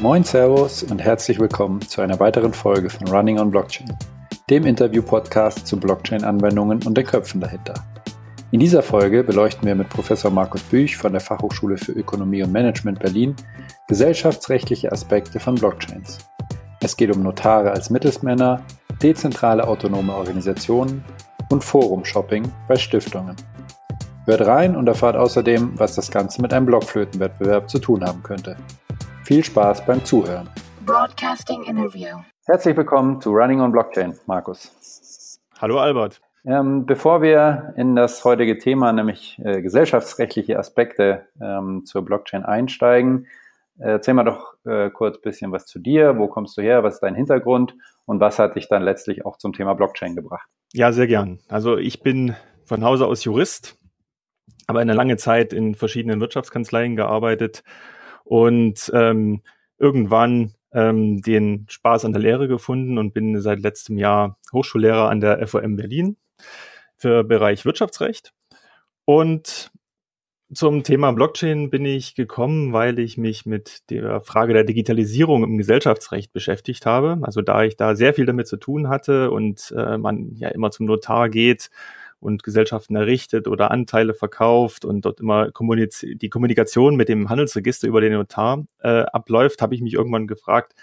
Moin Servus und herzlich willkommen zu einer weiteren Folge von Running on Blockchain, dem Interview-Podcast zu Blockchain-Anwendungen und den Köpfen dahinter. In dieser Folge beleuchten wir mit Professor Markus Büch von der Fachhochschule für Ökonomie und Management Berlin gesellschaftsrechtliche Aspekte von Blockchains. Es geht um Notare als Mittelsmänner, dezentrale autonome Organisationen und Forum-Shopping bei Stiftungen. Hört rein und erfahrt außerdem, was das Ganze mit einem Blockflötenwettbewerb zu tun haben könnte. Viel Spaß beim Zuhören. Broadcasting Interview. Herzlich willkommen zu Running on Blockchain, Markus. Hallo Albert. Ähm, bevor wir in das heutige Thema, nämlich äh, gesellschaftsrechtliche Aspekte ähm, zur Blockchain einsteigen, erzähl mal doch äh, kurz ein bisschen was zu dir. Wo kommst du her? Was ist dein Hintergrund? Und was hat dich dann letztlich auch zum Thema Blockchain gebracht? Ja, sehr gern. Also ich bin von Hause aus Jurist, aber eine lange Zeit in verschiedenen Wirtschaftskanzleien gearbeitet und ähm, irgendwann ähm, den Spaß an der Lehre gefunden und bin seit letztem Jahr Hochschullehrer an der FOM Berlin für Bereich Wirtschaftsrecht. Und zum Thema Blockchain bin ich gekommen, weil ich mich mit der Frage der Digitalisierung im Gesellschaftsrecht beschäftigt habe. Also da ich da sehr viel damit zu tun hatte und äh, man ja immer zum Notar geht und Gesellschaften errichtet oder Anteile verkauft und dort immer kommuniz die Kommunikation mit dem Handelsregister über den Notar äh, abläuft, habe ich mich irgendwann gefragt,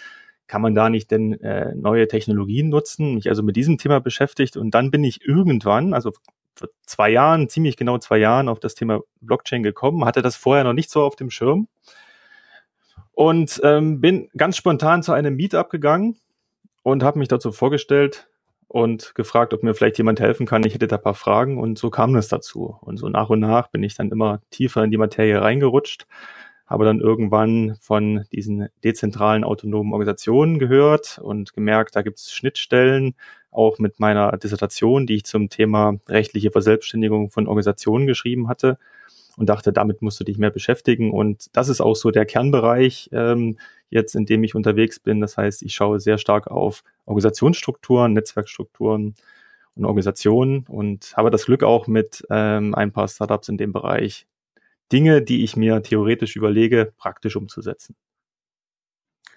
kann man da nicht denn äh, neue Technologien nutzen? Mich also mit diesem Thema beschäftigt und dann bin ich irgendwann, also vor zwei Jahren, ziemlich genau zwei Jahren auf das Thema Blockchain gekommen, hatte das vorher noch nicht so auf dem Schirm und ähm, bin ganz spontan zu einem Meetup gegangen und habe mich dazu vorgestellt, und gefragt, ob mir vielleicht jemand helfen kann. Ich hätte da ein paar Fragen und so kam es dazu. Und so nach und nach bin ich dann immer tiefer in die Materie reingerutscht, habe dann irgendwann von diesen dezentralen autonomen Organisationen gehört und gemerkt, da gibt es Schnittstellen, auch mit meiner Dissertation, die ich zum Thema rechtliche Verselbstständigung von Organisationen geschrieben hatte und dachte, damit musst du dich mehr beschäftigen. Und das ist auch so der Kernbereich ähm, jetzt, in dem ich unterwegs bin. Das heißt, ich schaue sehr stark auf Organisationsstrukturen, Netzwerkstrukturen und Organisationen und habe das Glück auch mit ähm, ein paar Startups in dem Bereich Dinge, die ich mir theoretisch überlege, praktisch umzusetzen.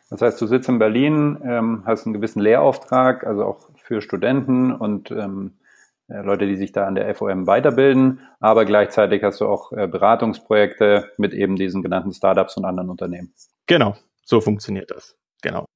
Das heißt, du sitzt in Berlin, ähm, hast einen gewissen Lehrauftrag, also auch für Studenten und ähm, äh, Leute, die sich da an der FOM weiterbilden, aber gleichzeitig hast du auch äh, Beratungsprojekte mit eben diesen genannten Startups und anderen Unternehmen. Genau, so funktioniert das. Genau.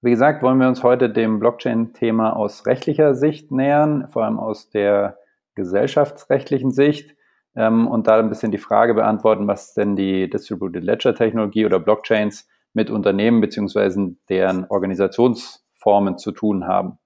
Wie gesagt, wollen wir uns heute dem Blockchain-Thema aus rechtlicher Sicht nähern, vor allem aus der gesellschaftsrechtlichen Sicht ähm, und da ein bisschen die Frage beantworten, was denn die Distributed Ledger Technologie oder Blockchains mit Unternehmen beziehungsweise deren Organisationsformen zu tun haben.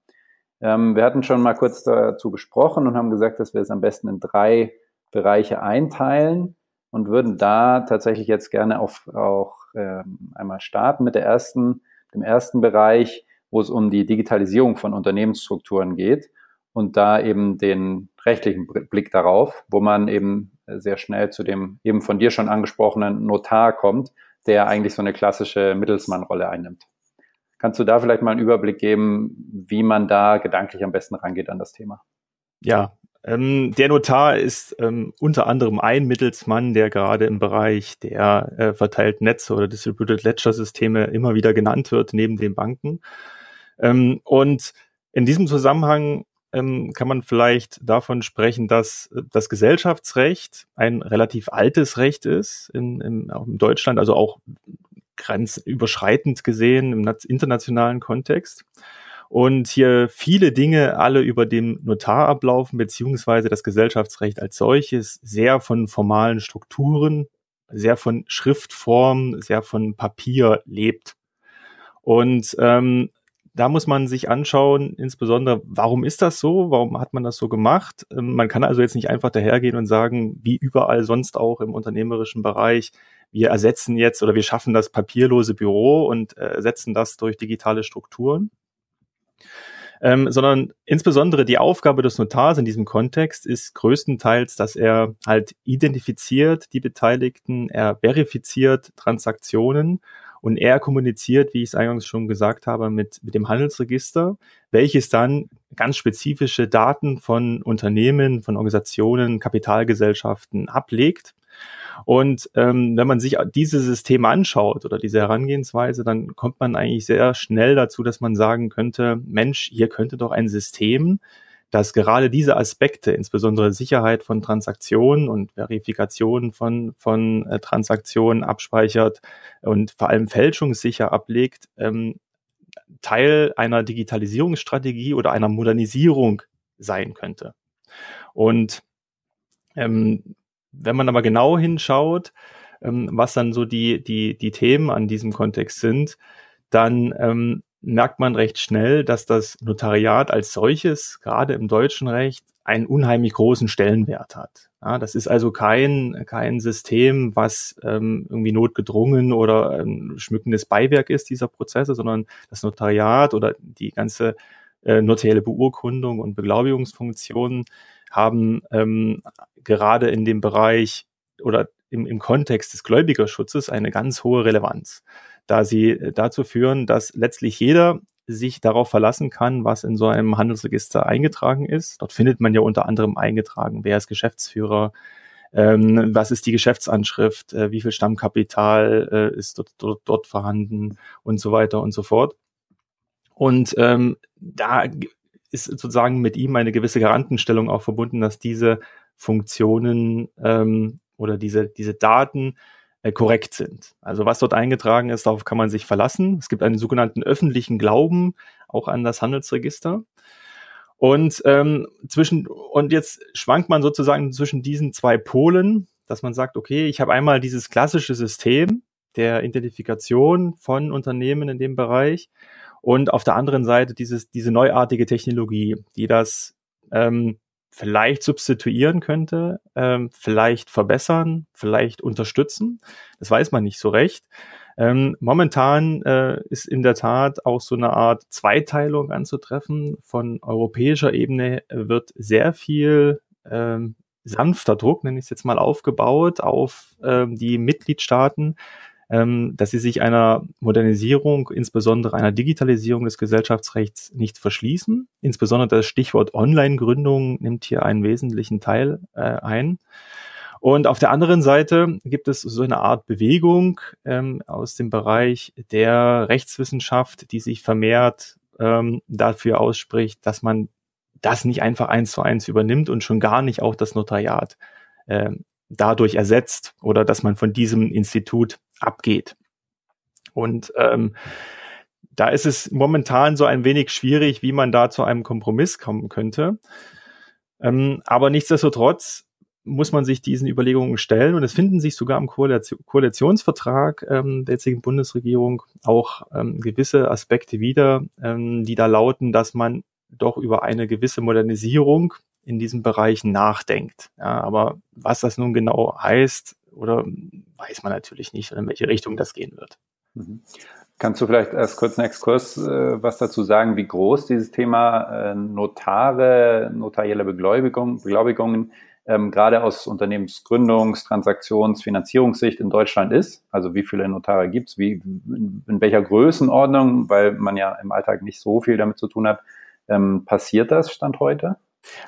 Ähm, wir hatten schon mal kurz dazu gesprochen und haben gesagt, dass wir es am besten in drei Bereiche einteilen und würden da tatsächlich jetzt gerne auf, auch ähm, einmal starten mit der ersten, dem ersten Bereich, wo es um die Digitalisierung von Unternehmensstrukturen geht und da eben den rechtlichen Blick darauf, wo man eben sehr schnell zu dem eben von dir schon angesprochenen Notar kommt, der eigentlich so eine klassische Mittelsmannrolle einnimmt. Kannst du da vielleicht mal einen Überblick geben, wie man da gedanklich am besten rangeht an das Thema? Ja, ähm, der Notar ist ähm, unter anderem ein Mittelsmann, der gerade im Bereich der äh, verteilten Netze oder Distributed Ledger Systeme immer wieder genannt wird, neben den Banken. Ähm, und in diesem Zusammenhang ähm, kann man vielleicht davon sprechen, dass das Gesellschaftsrecht ein relativ altes Recht ist in, in, in Deutschland, also auch grenzüberschreitend gesehen im internationalen Kontext. Und hier viele Dinge alle über dem Notar ablaufen, beziehungsweise das Gesellschaftsrecht als solches sehr von formalen Strukturen, sehr von Schriftform, sehr von Papier lebt. Und ähm, da muss man sich anschauen, insbesondere, warum ist das so? Warum hat man das so gemacht? Ähm, man kann also jetzt nicht einfach dahergehen und sagen, wie überall sonst auch im unternehmerischen Bereich, wir ersetzen jetzt oder wir schaffen das papierlose Büro und äh, ersetzen das durch digitale Strukturen. Ähm, sondern insbesondere die Aufgabe des Notars in diesem Kontext ist größtenteils, dass er halt identifiziert die Beteiligten, er verifiziert Transaktionen und er kommuniziert, wie ich es eingangs schon gesagt habe, mit, mit dem Handelsregister, welches dann ganz spezifische Daten von Unternehmen, von Organisationen, Kapitalgesellschaften ablegt Und ähm, wenn man sich diese Systeme anschaut oder diese Herangehensweise, dann kommt man eigentlich sehr schnell dazu, dass man sagen könnte, Mensch, hier könnte doch ein System, das gerade diese Aspekte, insbesondere Sicherheit von Transaktionen und Verifikation von, von äh, Transaktionen abspeichert und vor allem fälschungssicher ablegt, ähm, Teil einer Digitalisierungsstrategie oder einer Modernisierung sein könnte. Und ähm, wenn man aber genau hinschaut, ähm, was dann so die, die, die Themen an diesem Kontext sind, dann ähm, merkt man recht schnell, dass das Notariat als solches, gerade im deutschen Recht, einen unheimlich großen Stellenwert hat. Ja, das ist also kein, kein System, was ähm, irgendwie notgedrungen oder ein schmückendes Beiwerk ist dieser Prozesse, sondern das Notariat oder die ganze äh, notarielle Beurkundung und Beglaubigungsfunktionen haben ähm, gerade in dem Bereich oder im, im Kontext des Gläubigerschutzes eine ganz hohe Relevanz, da sie äh, dazu führen, dass letztlich jeder sich darauf verlassen kann, was in so einem Handelsregister eingetragen ist. Dort findet man ja unter anderem eingetragen, wer ist Geschäftsführer, ähm, was ist die Geschäftsanschrift, äh, wie viel Stammkapital äh, ist dort, dort, dort vorhanden und so weiter und so fort. Und ähm, da ist sozusagen mit ihm eine gewisse Garantenstellung auch verbunden, dass diese Funktionen ähm, oder diese, diese Daten äh, korrekt sind. Also was dort eingetragen ist, darauf kann man sich verlassen. Es gibt einen sogenannten öffentlichen Glauben auch an das Handelsregister. Und ähm, zwischen und jetzt schwankt man sozusagen zwischen diesen zwei Polen, dass man sagt, okay, ich habe einmal dieses klassische System der Identifikation von Unternehmen in dem Bereich und auf der anderen Seite dieses, diese neuartige Technologie, die das ähm, vielleicht substituieren könnte, ähm, vielleicht verbessern, vielleicht unterstützen. Das weiß man nicht so recht. Ähm, momentan äh, ist in der Tat auch so eine Art Zweiteilung anzutreffen. Von europäischer Ebene wird sehr viel ähm, sanfter Druck, nenne ich es jetzt mal, aufgebaut auf ähm, die Mitgliedstaaten, ähm, dass sie sich einer Modernisierung, insbesondere einer Digitalisierung des Gesellschaftsrechts nicht verschließen. Insbesondere das Stichwort Online-Gründung nimmt hier einen wesentlichen Teil äh, ein. Und auf der anderen Seite gibt es so eine Art Bewegung ähm, aus dem Bereich der Rechtswissenschaft, die sich vermehrt ähm, dafür ausspricht, dass man das nicht einfach eins zu eins übernimmt und schon gar nicht auch das Notariat äh, dadurch ersetzt oder dass man von diesem Institut abgeht. Und ähm, da ist es momentan so ein wenig schwierig, wie man da zu einem Kompromiss kommen könnte. Ähm, aber nichtsdestotrotz muss man sich diesen Überlegungen stellen und es finden sich sogar im Koalition Koalitionsvertrag ähm, der jetzigen Bundesregierung auch ähm, gewisse Aspekte wieder, ähm, die da lauten, dass man doch über eine gewisse Modernisierung in diesem Bereich nachdenkt. Ja, aber was das nun genau heißt, oder weiß man natürlich nicht, in welche Richtung das gehen wird. Mhm. Kannst du vielleicht erst kurz einen Exkurs äh, was dazu sagen, wie groß dieses Thema äh, Notare, notarielle Beglaubigung, Beglaubigungen ähm, gerade aus Unternehmensgründungs-, Transaktions-, Finanzierungssicht in Deutschland ist? Also wie viele Notare gibt es, in, in, welcher Größenordnung, weil man ja im Alltag nicht so viel damit zu tun hat, ähm, passiert das Stand heute?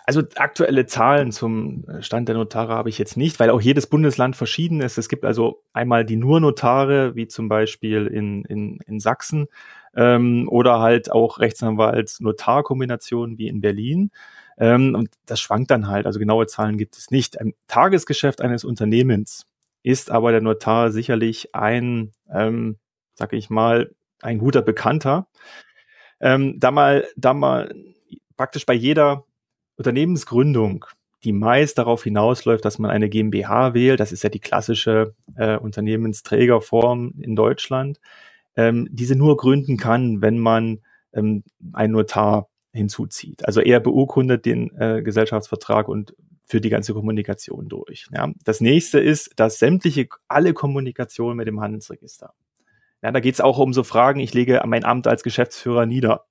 Also aktuelle Zahlen zum Stand der Notare habe ich jetzt nicht, weil auch jedes Bundesland verschieden ist. Es gibt also einmal die nur Notare, wie zum Beispiel in, in, in Sachsen, ähm, oder halt auch Rechtsanwalts-Notar-Kombinationen wie in Berlin. Ähm, und das schwankt dann halt. Also genaue Zahlen gibt es nicht. Im Tagesgeschäft eines Unternehmens ist aber der Notar sicherlich ein, ähm, sag ich mal, ein guter Bekannter. Ähm, da mal, da mal praktisch bei jeder Unternehmensgründung, die meist darauf hinausläuft, dass man eine GmbH wählt, das ist ja die klassische äh, Unternehmensträgerform in Deutschland, ähm, diese nur gründen kann, wenn man ähm, einen Notar hinzuzieht. Also er beurkundet den äh, Gesellschaftsvertrag und für die ganze Kommunikation durch. Ja. Das nächste ist, dass sämtliche, alle Kommunikation mit dem Handelsregister. Ja, da geht es auch um so Fragen, ich lege mein Amt als Geschäftsführer nieder.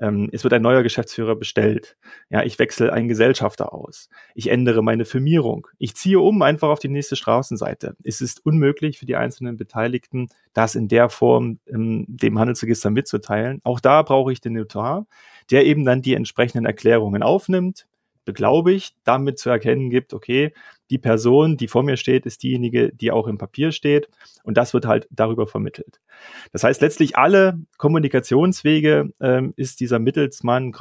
Ähm, es wird ein neuer Geschäftsführer bestellt. Ja, ich wechsle einen Gesellschafter aus. Ich ändere meine Firmierung. Ich ziehe um einfach auf die nächste Straßenseite. Es ist unmöglich für die einzelnen Beteiligten, das in der Form ähm, dem Handelsregister mitzuteilen. Auch da brauche ich den Notar, der eben dann die entsprechenden Erklärungen aufnimmt, beglaubigt, damit zu erkennen gibt, okay, die Person, die vor mir steht, ist diejenige, die auch im Papier steht. Und das wird halt darüber vermittelt. Das heißt, letztlich alle Kommunikationswege ähm, ist dieser Mittelsmann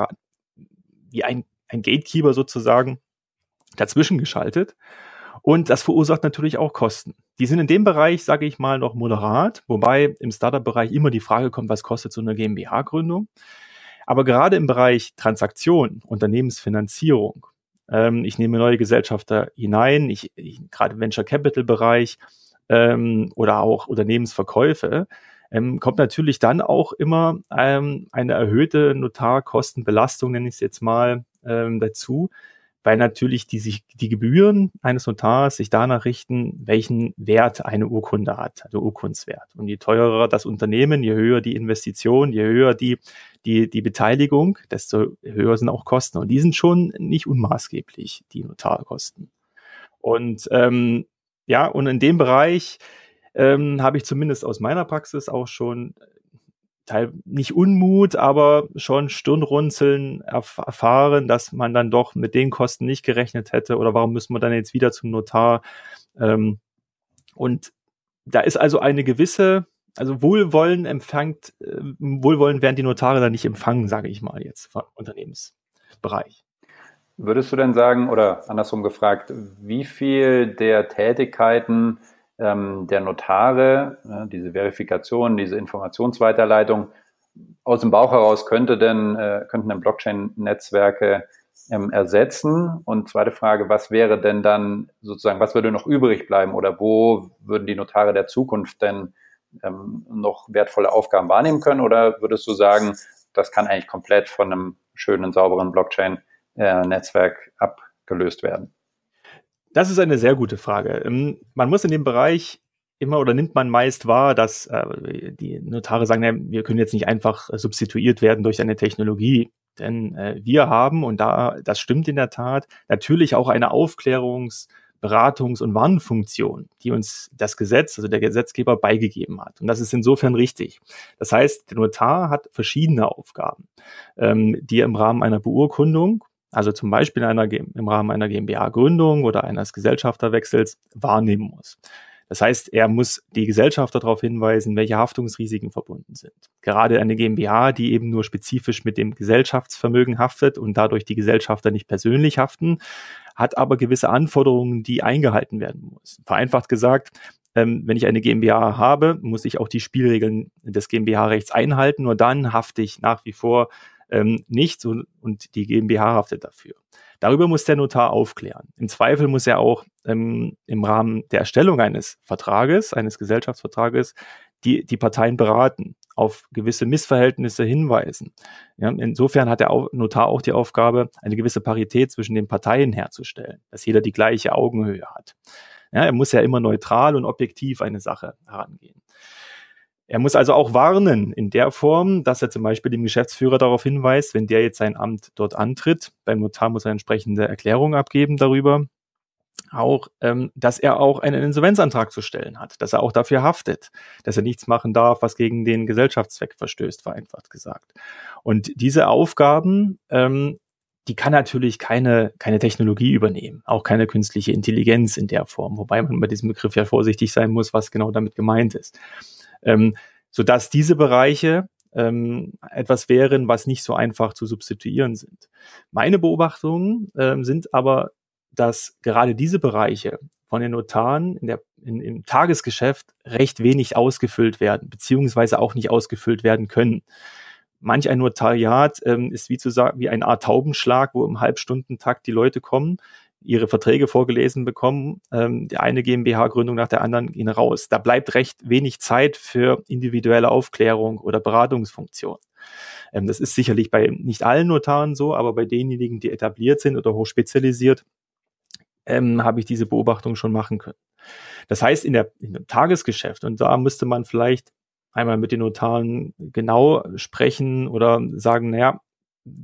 wie ein, ein Gatekeeper sozusagen dazwischen geschaltet. Und das verursacht natürlich auch Kosten. Die sind in dem Bereich, sage ich mal, noch moderat, wobei im Startup-Bereich immer die Frage kommt, was kostet so eine GmbH-Gründung. Aber gerade im Bereich Transaktion, Unternehmensfinanzierung, ähm, ich nehme neue Gesellschafter hinein, ich, ich gerade Venture Capital Bereich ähm, oder auch Unternehmensverkäufe, ähm, kommt natürlich dann auch immer ähm, eine erhöhte Notarkostenbelastung, nenne ich es jetzt mal, ähm, dazu, weil natürlich die, sich, die Gebühren eines Notars sich danach richten, welchen Wert eine Urkunde hat, also Urkundswert. Und je teurer das Unternehmen, je höher die Investition, je höher die, die, die Beteiligung, desto höher sind auch Kosten. Und die sind schon nicht unmaßgeblich, die Notarkosten. Und ähm, ja, und in dem Bereich ähm, habe ich zumindest aus meiner Praxis auch schon Teil nicht Unmut, aber schon Stirnrunzeln erf erfahren, dass man dann doch mit den Kosten nicht gerechnet hätte oder warum müssen wir dann jetzt wieder zum Notar? Ähm, und da ist also eine gewisse, also Wohlwollen empfängt, äh, Wohlwollen werden die Notare dann nicht empfangen, sage ich mal jetzt, vom Unternehmensbereich. Würdest du denn sagen, oder andersrum gefragt, wie viel der Tätigkeiten ähm, der Notare, äh, diese Verifikation, diese Informationsweiterleitung aus dem Bauch heraus könnte denn, äh, könnten denn Blockchain-Netzwerke ähm, ersetzen? Und zweite Frage, was wäre denn dann sozusagen, was würde noch übrig bleiben oder wo würden die Notare der Zukunft denn ähm, noch wertvolle Aufgaben wahrnehmen können? Oder würdest du sagen, das kann eigentlich komplett von einem schönen, sauberen Blockchain-Netzwerk äh, abgelöst werden? Das ist eine sehr gute Frage. Ähm, man muss in dem Bereich immer oder nimmt man meist wahr, dass äh, die Notare sagen, wir können jetzt nicht einfach substituiert werden durch eine Technologie. Denn äh, wir haben, und da, das stimmt in der Tat, natürlich auch eine Aufklärungs-, Beratungs- und Warnfunktion, die uns das Gesetz, also der Gesetzgeber beigegeben hat. Und das ist insofern richtig. Das heißt, der Notar hat verschiedene Aufgaben, ähm, die er im Rahmen einer Beurkundung also zum Beispiel einer, im Rahmen einer GmbH-Gründung oder eines Gesellschafterwechsels wahrnehmen muss. Das heißt, er muss die Gesellschafter darauf hinweisen, welche Haftungsrisiken verbunden sind. Gerade eine GmbH, die eben nur spezifisch mit dem Gesellschaftsvermögen haftet und dadurch die Gesellschafter nicht persönlich haften, hat aber gewisse Anforderungen, die eingehalten werden müssen. Vereinfacht gesagt, ähm, wenn ich eine GmbH habe, muss ich auch die Spielregeln des GmbH-Rechts einhalten. Nur dann hafte ich nach wie vor ähm, nicht und, und die GmbH haftet dafür. Darüber muss der Notar aufklären. Im Zweifel muss er auch ähm, im Rahmen der Erstellung eines Vertrages, eines Gesellschaftsvertrages, die, die Parteien beraten, auf gewisse Missverhältnisse hinweisen. Ja, insofern hat der Notar auch die Aufgabe, eine gewisse Parität zwischen den Parteien herzustellen, dass jeder die gleiche Augenhöhe hat. Ja, er muss ja immer neutral und objektiv eine Sache herangehen. Er muss also auch warnen in der Form, dass er zum Beispiel dem Geschäftsführer darauf hinweist, wenn der jetzt sein Amt dort antritt, beim Notar muss er entsprechende Erklärung abgeben darüber, auch, ähm, dass er auch einen Insolvenzantrag zu stellen hat, dass er auch dafür haftet, dass er nichts machen darf, was gegen den Gesellschaftszweck verstößt, vereinfacht gesagt. Und diese Aufgaben, ähm, die kann natürlich keine, keine Technologie übernehmen, auch keine künstliche Intelligenz in der Form, wobei man bei diesem Begriff ja vorsichtig sein muss, was genau damit gemeint ist ähm, sodass diese Bereiche ähm, etwas wären, was nicht so einfach zu substituieren sind. Meine Beobachtungen ähm, sind aber, dass gerade diese Bereiche von den Notaren in der, in, im Tagesgeschäft recht wenig ausgefüllt werden, beziehungsweise auch nicht ausgefüllt werden können. Manch ein Notariat ähm, ist wie zu sagen, wie eine Art Taubenschlag, wo im Halbstundentakt die Leute kommen ihre Verträge vorgelesen bekommen. Ähm, die eine GmbH-Gründung nach der anderen gehen raus. Da bleibt recht wenig Zeit für individuelle Aufklärung oder Beratungsfunktion. Ähm, das ist sicherlich bei nicht allen Notaren so, aber bei denjenigen, die etabliert sind oder hochspezialisiert, ähm, habe ich diese Beobachtung schon machen können. Das heißt, in, der, in dem Tagesgeschäft, und da müsste man vielleicht einmal mit den Notaren genau sprechen oder sagen, naja,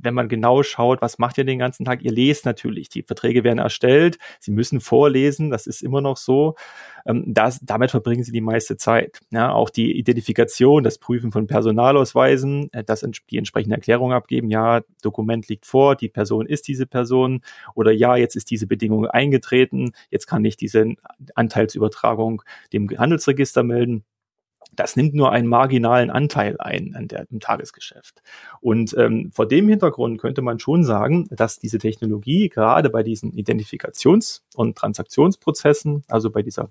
wenn man genau schaut, was macht ihr den ganzen Tag? Ihr lest natürlich, die Verträge werden erstellt, sie müssen vorlesen, das ist immer noch so. Ähm, das, damit verbringen sie die meiste Zeit. Ja, auch die Identifikation, das Prüfen von Personalausweisen, äh, das die entsprechende Erklärung abgeben, ja, Dokument liegt vor, die Person ist diese Person oder ja, jetzt ist diese Bedingung eingetreten, jetzt kann ich diese Anteilsübertragung dem Handelsregister melden das nimmt nur einen marginalen Anteil ein an der, im Tagesgeschäft. Und ähm, vor dem Hintergrund könnte man schon sagen, dass diese Technologie gerade bei diesen Identifikations- und Transaktionsprozessen, also bei dieser,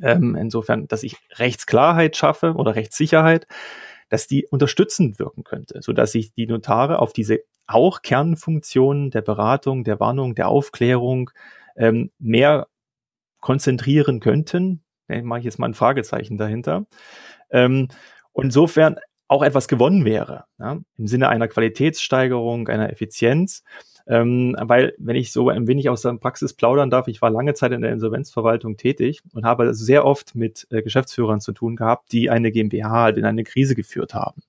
ähm, insofern, dass ich Rechtsklarheit schaffe oder Rechtssicherheit, dass die unterstützend wirken könnte, so dass sich die Notare auf diese auch Kernfunktionen der Beratung, der Warnung, der Aufklärung ähm, mehr konzentrieren könnten, mache ich jetzt mal ein Fragezeichen dahinter. Ähm, und insofern auch etwas gewonnen wäre, ja, im Sinne einer Qualitätssteigerung, einer Effizienz. Ähm, weil, wenn ich so ein wenig aus der Praxis plaudern darf, ich war lange Zeit in der Insolvenzverwaltung tätig und habe sehr oft mit äh, Geschäftsführern zu tun gehabt, die eine GmbH halt in eine Krise geführt haben.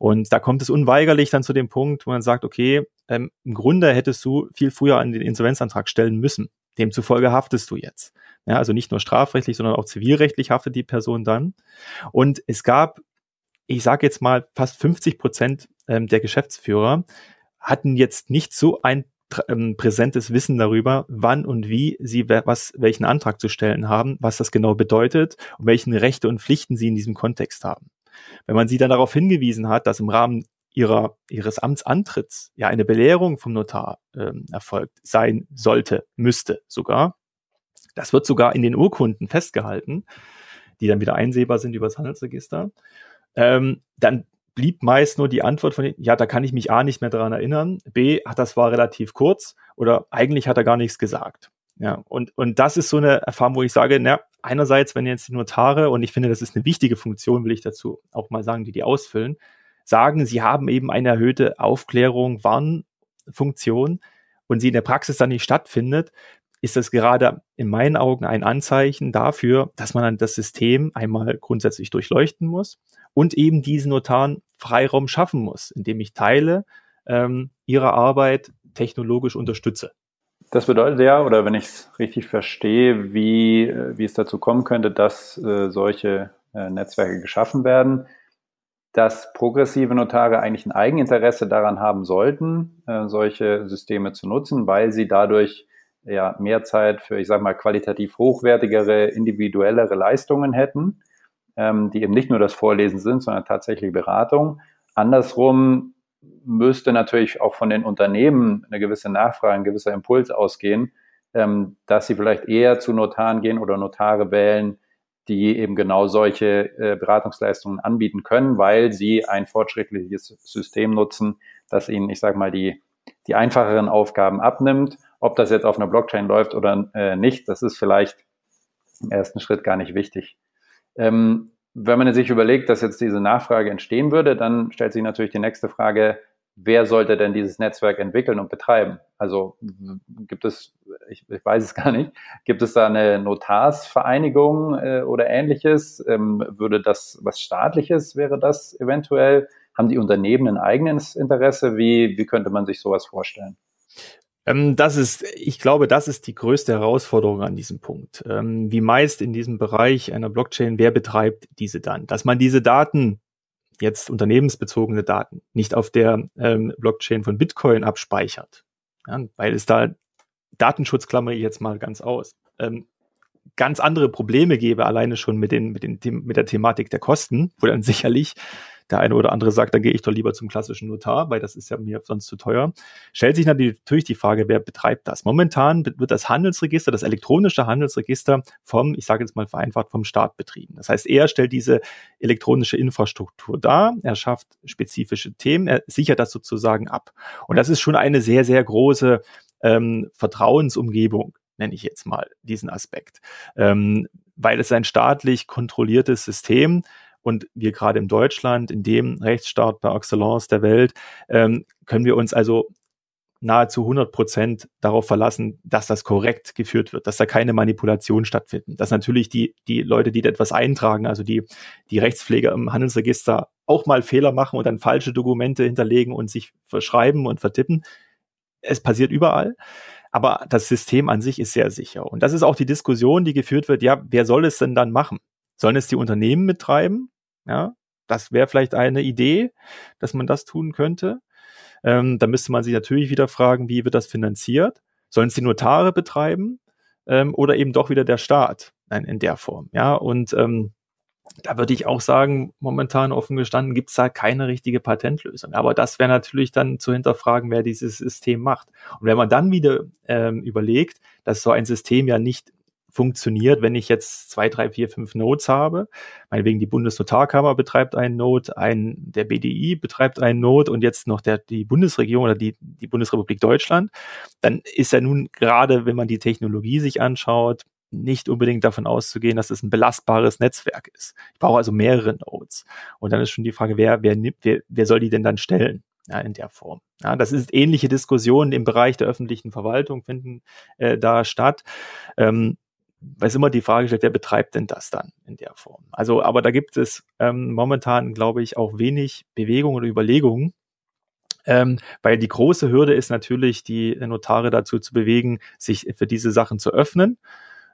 Und da kommt es unweigerlich dann zu dem Punkt, wo man sagt, okay, ähm, im Grunde hättest du viel früher an den Insolvenzantrag stellen müssen. Demzufolge haftest du jetzt. Ja, also nicht nur strafrechtlich, sondern auch zivilrechtlich haftet die Person dann. Und es gab, ich sage jetzt mal, fast 50 Prozent ähm, der Geschäftsführer hatten jetzt nicht so ein ähm, präsentes Wissen darüber, wann und wie sie was, welchen Antrag zu stellen haben, was das genau bedeutet und welchen Rechte und Pflichten sie in diesem Kontext haben. Wenn man sie dann darauf hingewiesen hat, dass im Rahmen ihrer, ihres Amtsantritts ja eine Belehrung vom Notar ähm, erfolgt sein sollte, müsste sogar, das wird sogar in den Urkunden festgehalten, die dann wieder einsehbar sind über das Handelsregister. Ähm, dann blieb meist nur die Antwort von, ja, da kann ich mich A nicht mehr daran erinnern, B, ach, das war relativ kurz oder eigentlich hat er gar nichts gesagt. Ja, und, und das ist so eine Erfahrung, wo ich sage, na, einerseits, wenn jetzt die Notare, und ich finde, das ist eine wichtige Funktion, will ich dazu auch mal sagen, die die ausfüllen, sagen, sie haben eben eine erhöhte Aufklärung, Warnfunktion und sie in der Praxis dann nicht stattfindet, ist das gerade in meinen Augen ein Anzeichen dafür, dass man das System einmal grundsätzlich durchleuchten muss und eben diesen Notaren Freiraum schaffen muss, indem ich Teile ähm, ihrer Arbeit technologisch unterstütze. Das bedeutet ja, oder wenn ich es richtig verstehe, wie, wie es dazu kommen könnte, dass äh, solche äh, Netzwerke geschaffen werden, dass progressive Notare eigentlich ein Eigeninteresse daran haben sollten, äh, solche Systeme zu nutzen, weil sie dadurch ja, mehr Zeit für, ich sage mal, qualitativ hochwertigere, individuellere Leistungen hätten, ähm, die eben nicht nur das Vorlesen sind, sondern tatsächlich Beratung. Andersrum müsste natürlich auch von den Unternehmen eine gewisse Nachfrage, ein gewisser Impuls ausgehen, ähm, dass sie vielleicht eher zu Notaren gehen oder Notare wählen, die eben genau solche äh, Beratungsleistungen anbieten können, weil sie ein fortschrittliches System nutzen, das ihnen, ich sage mal, die, die einfacheren Aufgaben abnimmt ob das jetzt auf einer Blockchain läuft oder äh, nicht, das ist vielleicht im ersten Schritt gar nicht wichtig. Ähm, wenn man sich überlegt, dass jetzt diese Nachfrage entstehen würde, dann stellt sich natürlich die nächste Frage, wer sollte denn dieses Netzwerk entwickeln und betreiben? Also gibt es, ich, ich weiß es gar nicht, gibt es da eine Notarsvereinigung äh, oder ähnliches? Ähm, würde das was staatliches, wäre das eventuell? Haben die Unternehmen ein eigenes Interesse? Wie, wie könnte man sich sowas vorstellen? Ähm, das ist, ich glaube, das ist die größte Herausforderung an diesem Punkt. Ähm, wie meist in diesem Bereich einer Blockchain, wer betreibt diese dann? Dass man diese Daten, jetzt unternehmensbezogene Daten, nicht auf der ähm, Blockchain von Bitcoin abspeichert, ja, weil es da Datenschutz klammer ich jetzt mal ganz aus. Ganz andere Probleme gäbe, alleine schon mit, den, mit, den, mit der Thematik der Kosten, wo dann sicherlich der eine oder andere sagt, dann gehe ich doch lieber zum klassischen Notar, weil das ist ja mir sonst zu teuer. Stellt sich natürlich die Frage, wer betreibt das? Momentan wird das Handelsregister, das elektronische Handelsregister vom, ich sage jetzt mal vereinfacht, vom Staat betrieben. Das heißt, er stellt diese elektronische Infrastruktur dar, er schafft spezifische Themen, er sichert das sozusagen ab. Und das ist schon eine sehr, sehr große ähm, Vertrauensumgebung, nenne ich jetzt mal diesen Aspekt. Ähm, weil es ein staatlich kontrolliertes System und wir gerade in Deutschland, in dem Rechtsstaat par excellence der Welt, ähm, können wir uns also nahezu 100 Prozent darauf verlassen, dass das korrekt geführt wird, dass da keine Manipulation stattfindet, dass natürlich die, die Leute, die etwas eintragen, also die, die Rechtspfleger im Handelsregister auch mal Fehler machen und dann falsche Dokumente hinterlegen und sich verschreiben und vertippen. Es passiert überall. Aber das System an sich ist sehr sicher. Und das ist auch die Diskussion, die geführt wird. Ja, wer soll es denn dann machen? Sollen es die Unternehmen mittreiben? Ja, das wäre vielleicht eine Idee, dass man das tun könnte. Ähm, da müsste man sich natürlich wieder fragen, wie wird das finanziert? Sollen es die Notare betreiben? Ähm, oder eben doch wieder der Staat? Nein, in der Form. Ja, und ähm, da würde ich auch sagen, momentan offen gestanden gibt es da keine richtige Patentlösung. Aber das wäre natürlich dann zu hinterfragen, wer dieses System macht. Und wenn man dann wieder ähm, überlegt, dass so ein System ja nicht funktioniert, wenn ich jetzt zwei, drei, vier, fünf Nodes habe. Meinetwegen die Bundesnotarkammer betreibt einen Node, ein, der BDI betreibt einen Node und jetzt noch der, die Bundesregierung oder die, die Bundesrepublik Deutschland. Dann ist ja nun gerade, wenn man die Technologie sich anschaut, nicht unbedingt davon auszugehen, dass es ein belastbares Netzwerk ist. Ich brauche also mehrere Nodes. Und dann ist schon die Frage, wer, wer, wer, wer soll die denn dann stellen? Ja, in der Form. Ja, das ist ähnliche Diskussionen im Bereich der öffentlichen Verwaltung finden äh, da statt. Ähm, es immer die Frage stellt, wer betreibt denn das dann in der Form? Also, aber da gibt es ähm, momentan, glaube ich, auch wenig Bewegung oder Überlegungen, ähm, weil die große Hürde ist natürlich, die Notare dazu zu bewegen, sich für diese Sachen zu öffnen.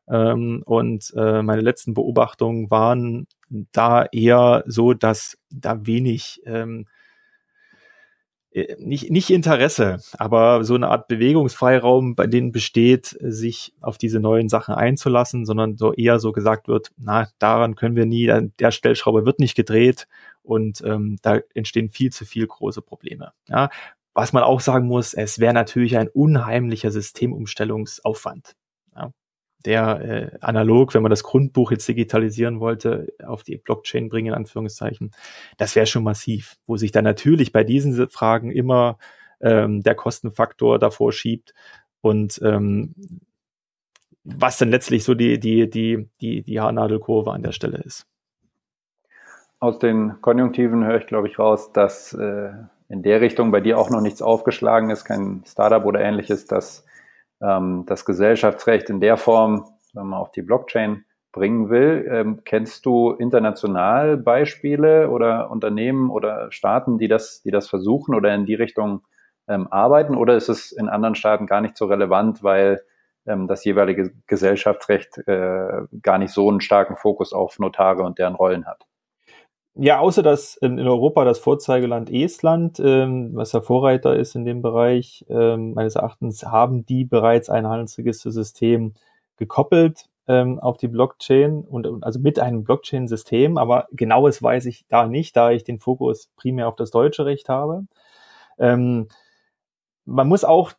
Ähm, und äh, meine letzten Beobachtungen waren da eher so, dass da wenig ähm, äh, nicht, nicht Interesse, aber so eine Art Bewegungsfreiraum, bei denen besteht, sich auf diese neuen Sachen einzulassen, sondern so eher so gesagt wird, na, daran können wir nie, der Stellschraube wird nicht gedreht und ähm, da entstehen viel zu viel große Probleme. Ja, was man auch sagen muss, es wäre natürlich ein unheimlicher Systemumstellungsaufwand. Der äh, analog, wenn man das Grundbuch jetzt digitalisieren wollte, auf die Blockchain bringen, in Anführungszeichen, das wäre schon massiv, wo sich dann natürlich bei diesen Fragen immer ähm, der Kostenfaktor davor schiebt und ähm, was dann letztlich so die, die, die, die, die Haarnadelkurve an der Stelle ist. Aus den Konjunktiven höre ich, glaube ich, raus, dass äh, in der Richtung bei dir auch noch nichts aufgeschlagen ist, kein Startup oder ähnliches, das ähm, das Gesellschaftsrecht in der Form wenn man auf die Blockchain bringen will. Ähm, kennst du international Beispiele oder Unternehmen oder Staaten, die das, die das versuchen oder in die Richtung ähm, arbeiten? Oder ist es in anderen Staaten gar nicht so relevant, weil ähm, das jeweilige Gesellschaftsrecht äh, gar nicht so einen starken Fokus auf Notare und deren Rollen hat? Ja, außer dass in Europa das Vorzeigeland Estland, ähm, was ja Vorreiter ist in dem Bereich, ähm, meines Erachtens haben die bereits ein Handelsregistersystem gekoppelt ähm, auf die Blockchain und, und also mit einem Blockchain-System, aber genaues weiß ich da nicht, da ich den Fokus primär auf das deutsche Recht habe. Ähm, man muss auch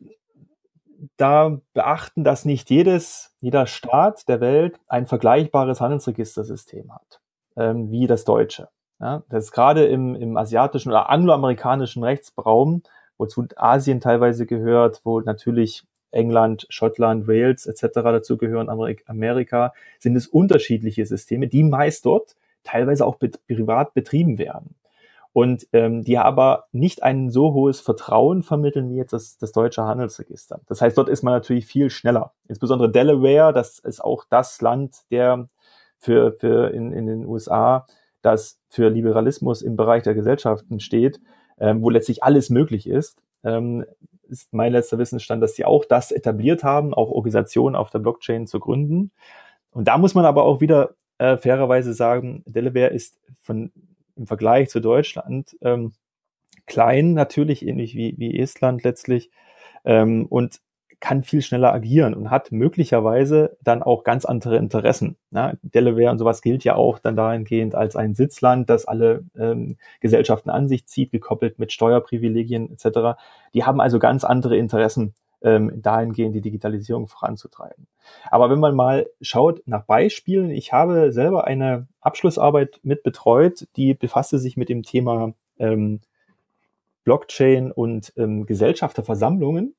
da beachten, dass nicht jedes, jeder Staat der Welt ein vergleichbares Handelsregistersystem hat, ähm, wie das deutsche. Ja, das ist gerade im, im asiatischen oder angloamerikanischen Rechtsraum, wozu Asien teilweise gehört, wo natürlich England, Schottland, Wales etc. dazu gehören, Amerika, sind es unterschiedliche Systeme, die meist dort teilweise auch privat betrieben werden. Und ähm, die aber nicht ein so hohes Vertrauen vermitteln wie jetzt das, das deutsche Handelsregister. Das heißt, dort ist man natürlich viel schneller. Insbesondere Delaware, das ist auch das Land, der für, für in, in den USA das für Liberalismus im Bereich der Gesellschaften steht, ähm, wo letztlich alles möglich ist, ähm, ist mein letzter Wissensstand, dass sie auch das etabliert haben, auch Organisationen auf der Blockchain zu gründen. Und da muss man aber auch wieder äh, fairerweise sagen, Delaware ist von, im Vergleich zu Deutschland ähm, klein, natürlich ähnlich wie, wie Estland letztlich. Ähm, und kann viel schneller agieren und hat möglicherweise dann auch ganz andere Interessen. Ja, Delaware und sowas gilt ja auch dann dahingehend als ein Sitzland, das alle ähm, Gesellschaften an sich zieht, gekoppelt mit Steuerprivilegien etc. Die haben also ganz andere Interessen ähm, dahingehend die Digitalisierung voranzutreiben. Aber wenn man mal schaut nach Beispielen, ich habe selber eine Abschlussarbeit mit betreut, die befasste sich mit dem Thema ähm, Blockchain und ähm, Gesellschafterversammlungen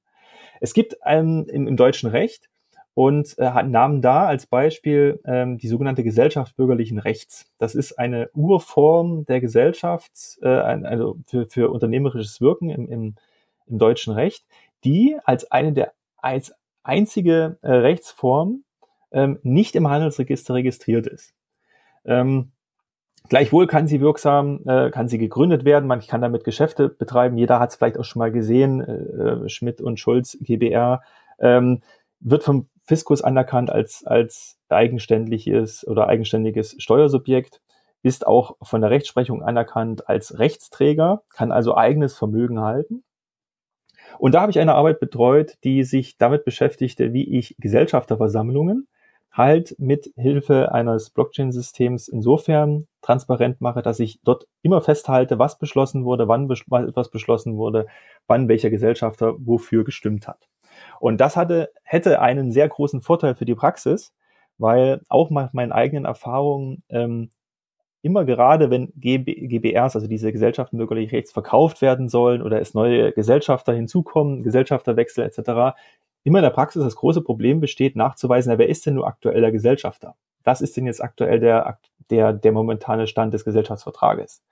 es gibt ähm, im, im deutschen Recht und äh, nahmen da als Beispiel ähm, die sogenannte Gesellschaft bürgerlichen Rechts. Das ist eine Urform der Gesellschaft, äh, also für, für unternehmerisches Wirken im, im, im deutschen Recht, die als eine der als einzige äh, Rechtsform ähm, nicht im Handelsregister registriert ist. Ähm, Gleichwohl kann sie wirksam, äh, kann sie gegründet werden, man kann damit Geschäfte betreiben. Jeder hat es vielleicht auch schon mal gesehen, äh, äh Schmidt und Schulz GBR ähm, wird vom Fiskus anerkannt als, als eigenständiges oder eigenständiges Steuersubjekt, ist auch von der Rechtsprechung anerkannt als Rechtsträger, kann also eigenes Vermögen halten. Und da habe ich eine Arbeit betreut, die sich damit beschäftigte, wie ich Gesellschafterversammlungen halt mit Hilfe eines Blockchain-Systems insofern transparent mache, dass ich dort immer festhalte, was beschlossen wurde, wann etwas beschlossen wurde, wann welcher Gesellschafter wofür gestimmt hat. Und das hatte, hätte einen sehr großen Vorteil für die Praxis, weil auch nach meinen eigenen Erfahrungen ähm, immer gerade, wenn GB, GBRs, also diese Gesellschaften bürgerlich rechts verkauft werden sollen oder es neue Gesellschafter hinzukommen, Gesellschafterwechsel etc., immer in der Praxis das große Problem besteht, nachzuweisen, wer ist denn nur aktueller Gesellschafter? Was ist denn jetzt aktuell der, der, der momentane Stand des Gesellschaftsvertrages?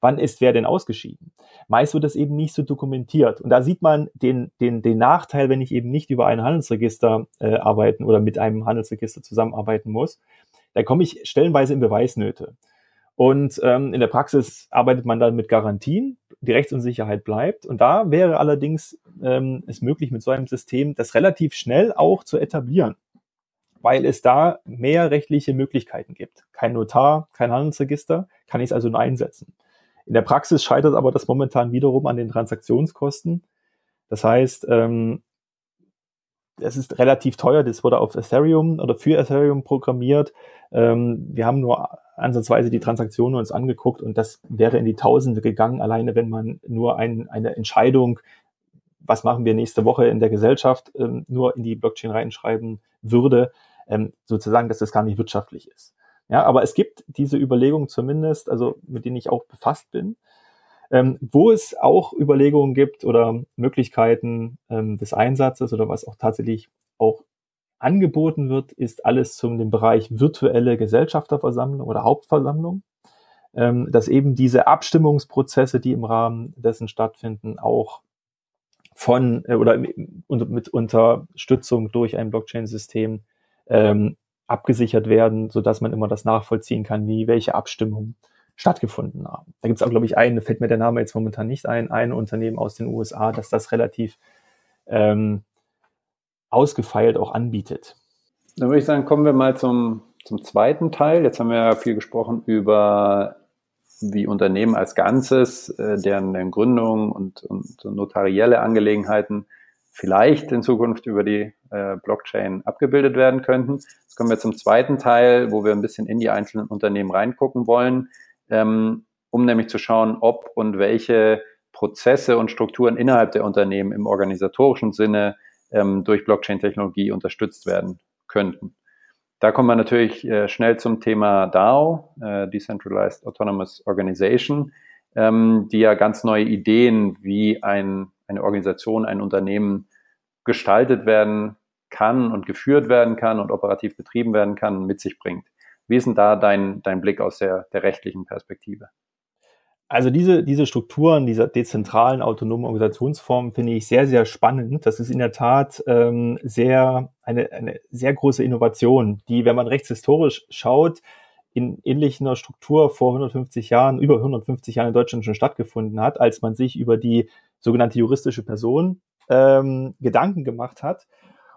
Wann ist wer denn ausgeschieden? Meist wird das eben nicht so dokumentiert. Und da sieht man den, den, den Nachteil, wenn ich eben nicht über ein Handelsregister äh, arbeiten oder mit einem Handelsregister zusammenarbeiten muss. Da komme ich stellenweise in Beweisnöte. Und ähm, in der Praxis arbeitet man dann mit Garantien, die Rechtsunsicherheit bleibt. Und da wäre allerdings ähm, es möglich, mit so einem System das relativ schnell auch zu etablieren, weil es da mehr rechtliche Möglichkeiten gibt. Kein Notar, kein Handelsregister, kann ich es also nur einsetzen. In der Praxis scheitert aber das momentan wiederum an den Transaktionskosten. Das heißt, ähm, es ist relativ teuer, das wurde auf Ethereum oder für Ethereum programmiert. Ähm, wir haben nur ansatzweise die Transaktionen uns angeguckt und das wäre in die Tausende gegangen, alleine wenn man nur ein, eine Entscheidung, was machen wir nächste Woche in der Gesellschaft, ähm, nur in die Blockchain reinschreiben würde, ähm, sozusagen, dass das gar nicht wirtschaftlich ist. Ja, aber es gibt diese Überlegungen zumindest, also mit denen ich auch befasst bin, ähm, wo es auch Überlegungen gibt oder Möglichkeiten ähm, des Einsatzes oder was auch tatsächlich auch angeboten wird, ist alles zum dem Bereich virtuelle Gesellschafterversammlung oder Hauptversammlung, ähm, dass eben diese Abstimmungsprozesse, die im Rahmen dessen stattfinden, auch von äh, oder mit Unterstützung durch ein Blockchain-System ähm, abgesichert werden, so dass man immer das nachvollziehen kann, wie welche Abstimmungen stattgefunden haben. Da gibt es auch, glaube ich, einen, fällt mir der Name jetzt momentan nicht ein, ein Unternehmen aus den USA, das das relativ ähm, ausgefeilt auch anbietet. Dann würde ich sagen, kommen wir mal zum, zum zweiten Teil. Jetzt haben wir ja viel gesprochen über wie Unternehmen als Ganzes, äh, deren, deren Gründung und, und notarielle Angelegenheiten vielleicht in Zukunft über die äh, Blockchain abgebildet werden könnten. Jetzt kommen wir zum zweiten Teil, wo wir ein bisschen in die einzelnen Unternehmen reingucken wollen, ähm, um nämlich zu schauen, ob und welche Prozesse und Strukturen innerhalb der Unternehmen im organisatorischen Sinne ähm, durch Blockchain-Technologie unterstützt werden könnten. Da kommen wir natürlich äh, schnell zum Thema DAO, äh, Decentralized Autonomous Organization, ähm, die ja ganz neue Ideen, wie ein, eine Organisation, ein Unternehmen gestaltet werden kann und geführt werden kann und operativ betrieben werden kann, mit sich bringt. Wie ist denn da dein, dein Blick aus der, der rechtlichen Perspektive? Also diese, diese Strukturen, diese dezentralen autonomen Organisationsformen finde ich sehr, sehr spannend. Das ist in der Tat ähm, sehr, eine, eine sehr große Innovation, die, wenn man rechtshistorisch schaut, in ähnlicher Struktur vor 150 Jahren, über 150 Jahren in Deutschland schon stattgefunden hat, als man sich über die sogenannte juristische Person ähm, Gedanken gemacht hat.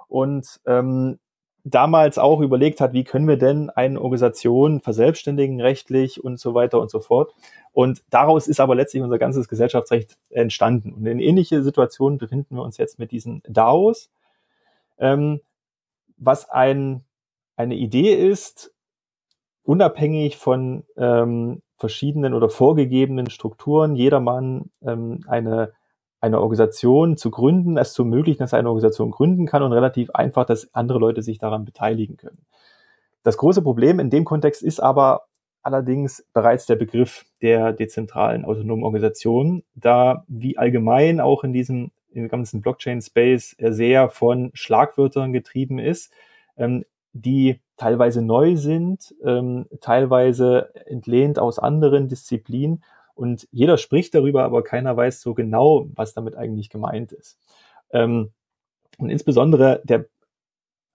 Und ähm, damals auch überlegt hat, wie können wir denn eine Organisation verselbstständigen rechtlich und so weiter und so fort. Und daraus ist aber letztlich unser ganzes Gesellschaftsrecht entstanden. Und in ähnliche Situationen befinden wir uns jetzt mit diesen DAOs, ähm, was ein, eine Idee ist, unabhängig von ähm, verschiedenen oder vorgegebenen Strukturen, jedermann ähm, eine, eine Organisation zu gründen, es zu ermöglichen, dass eine Organisation gründen kann und relativ einfach, dass andere Leute sich daran beteiligen können. Das große Problem in dem Kontext ist aber, allerdings bereits der Begriff der dezentralen autonomen Organisation, da wie allgemein auch in diesem im ganzen Blockchain-Space sehr von Schlagwörtern getrieben ist, ähm, die teilweise neu sind, ähm, teilweise entlehnt aus anderen Disziplinen und jeder spricht darüber, aber keiner weiß so genau, was damit eigentlich gemeint ist. Ähm, und insbesondere der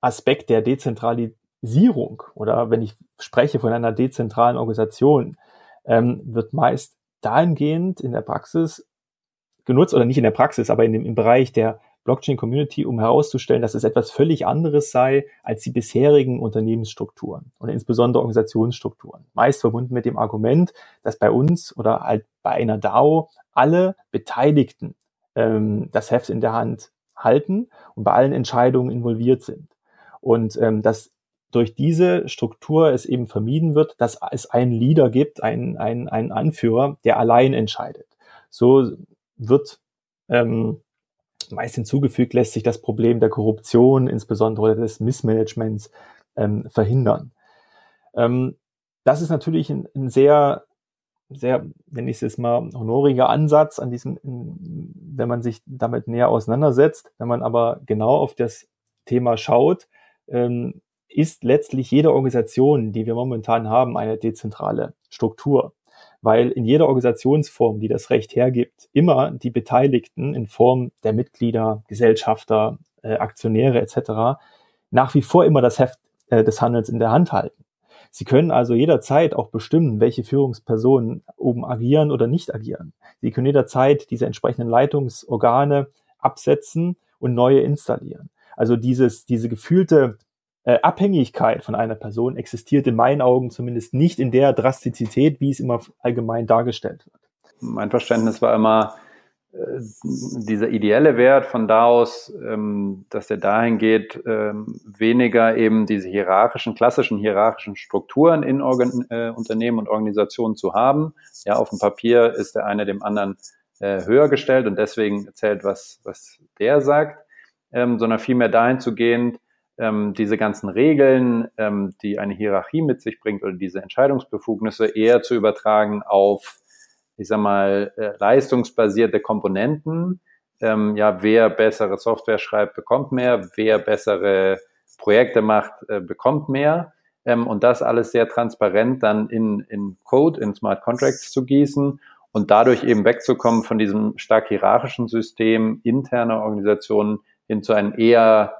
Aspekt der Dezentralisierung oder wenn ich spreche von einer dezentralen Organisation, ähm, wird meist dahingehend in der Praxis genutzt oder nicht in der Praxis, aber in dem, im Bereich der Blockchain-Community, um herauszustellen, dass es etwas völlig anderes sei als die bisherigen Unternehmensstrukturen und insbesondere Organisationsstrukturen. Meist verbunden mit dem Argument, dass bei uns oder halt bei einer DAO alle Beteiligten ähm, das Heft in der Hand halten und bei allen Entscheidungen involviert sind. Und ähm, dass durch diese Struktur es eben vermieden wird, dass es einen Leader gibt, einen, einen, einen Anführer, der allein entscheidet. So wird ähm, meist hinzugefügt, lässt sich das Problem der Korruption, insbesondere des Missmanagements, ähm, verhindern. Ähm, das ist natürlich ein, ein sehr, sehr, wenn ich es jetzt mal, honoriger Ansatz an diesem, wenn man sich damit näher auseinandersetzt. Wenn man aber genau auf das Thema schaut, ähm, ist letztlich jede Organisation, die wir momentan haben, eine dezentrale Struktur weil in jeder Organisationsform, die das Recht hergibt, immer die Beteiligten in Form der Mitglieder, Gesellschafter, äh, Aktionäre etc. nach wie vor immer das Heft äh, des Handels in der Hand halten. Sie können also jederzeit auch bestimmen, welche Führungspersonen oben agieren oder nicht agieren. Sie können jederzeit diese entsprechenden Leitungsorgane absetzen und neue installieren. Also dieses, diese gefühlte äh, Abhängigkeit von einer Person existiert in meinen Augen zumindest nicht in der Drastizität, wie es immer allgemein dargestellt wird. Mein Verständnis war immer, äh, dieser ideelle Wert von da aus, ähm, dass der dahin geht, ähm, weniger eben diese hierarchischen, klassischen hierarchischen Strukturen in Organ äh, Unternehmen und Organisationen zu haben. Ja, auf dem Papier ist der eine dem anderen äh, höher gestellt und deswegen zählt, was, was der sagt, ähm, sondern vielmehr dahin zu gehen, ähm, diese ganzen Regeln, ähm, die eine Hierarchie mit sich bringt oder diese Entscheidungsbefugnisse eher zu übertragen auf, ich sag mal, äh, leistungsbasierte Komponenten. Ähm, ja, wer bessere Software schreibt, bekommt mehr, wer bessere Projekte macht, äh, bekommt mehr. Ähm, und das alles sehr transparent dann in, in Code, in Smart Contracts zu gießen und dadurch eben wegzukommen von diesem stark hierarchischen System interner Organisationen hin zu einem eher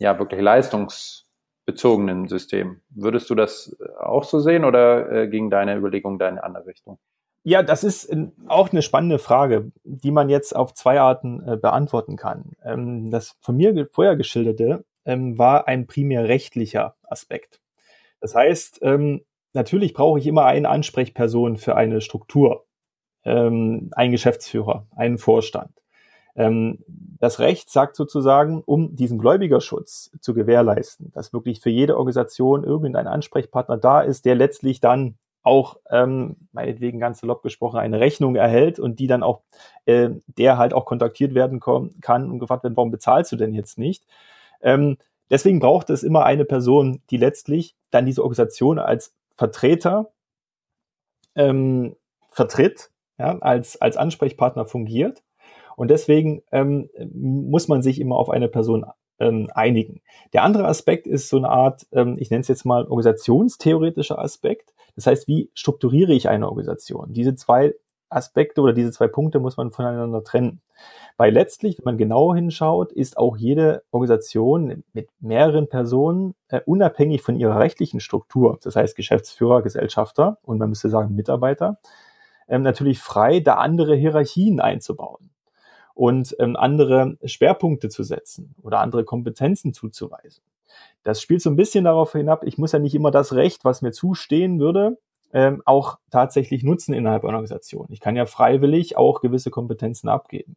ja wirklich leistungsbezogenen System. Würdest du das äh, auch so sehen oder äh, ging deine Überlegung da in eine andere Richtung? Ja, das ist auch eine spannende Frage, die man jetzt auf zwei Arten äh, beantworten kann. Ähm, das von mir vorher geschilderte ähm, war ein primär rechtlicher Aspekt. Das heißt, ähm, natürlich brauche ich immer eine Ansprechperson für eine Struktur, ähm, einen Geschäftsführer, einen Vorstand. Ähm, das Recht sagt sozusagen, um diesen Gläubigerschutz zu gewährleisten, dass wirklich für jede Organisation irgendein Ansprechpartner da ist, der letztlich dann auch, ähm, meinetwegen ganz salopp gesprochen, eine Rechnung erhält und die dann auch, äh, der halt auch kontaktiert werden kann und gefragt werden, warum bezahlst du denn jetzt nicht? Ähm, deswegen braucht es immer eine Person, die letztlich dann diese Organisation als Vertreter ähm, vertritt, ja, als, als Ansprechpartner fungiert und deswegen ähm, muss man sich immer auf eine Person ähm, einigen. Der andere Aspekt ist so eine Art, ähm, ich nenne es jetzt mal organisationstheoretischer Aspekt. Das heißt, wie strukturiere ich eine Organisation? Diese zwei Aspekte oder diese zwei Punkte muss man voneinander trennen. Weil letztlich, wenn man genau hinschaut, ist auch jede Organisation mit mehreren Personen äh, unabhängig von ihrer rechtlichen Struktur, das heißt Geschäftsführer, Gesellschafter und man müsste sagen Mitarbeiter, ähm, natürlich frei, da andere Hierarchien einzubauen und ähm, andere Schwerpunkte zu setzen oder andere Kompetenzen zuzuweisen. Das spielt so ein bisschen darauf hinab, ich muss ja nicht immer das Recht, was mir zustehen würde, ähm, auch tatsächlich nutzen innerhalb einer Organisation. Ich kann ja freiwillig auch gewisse Kompetenzen abgeben.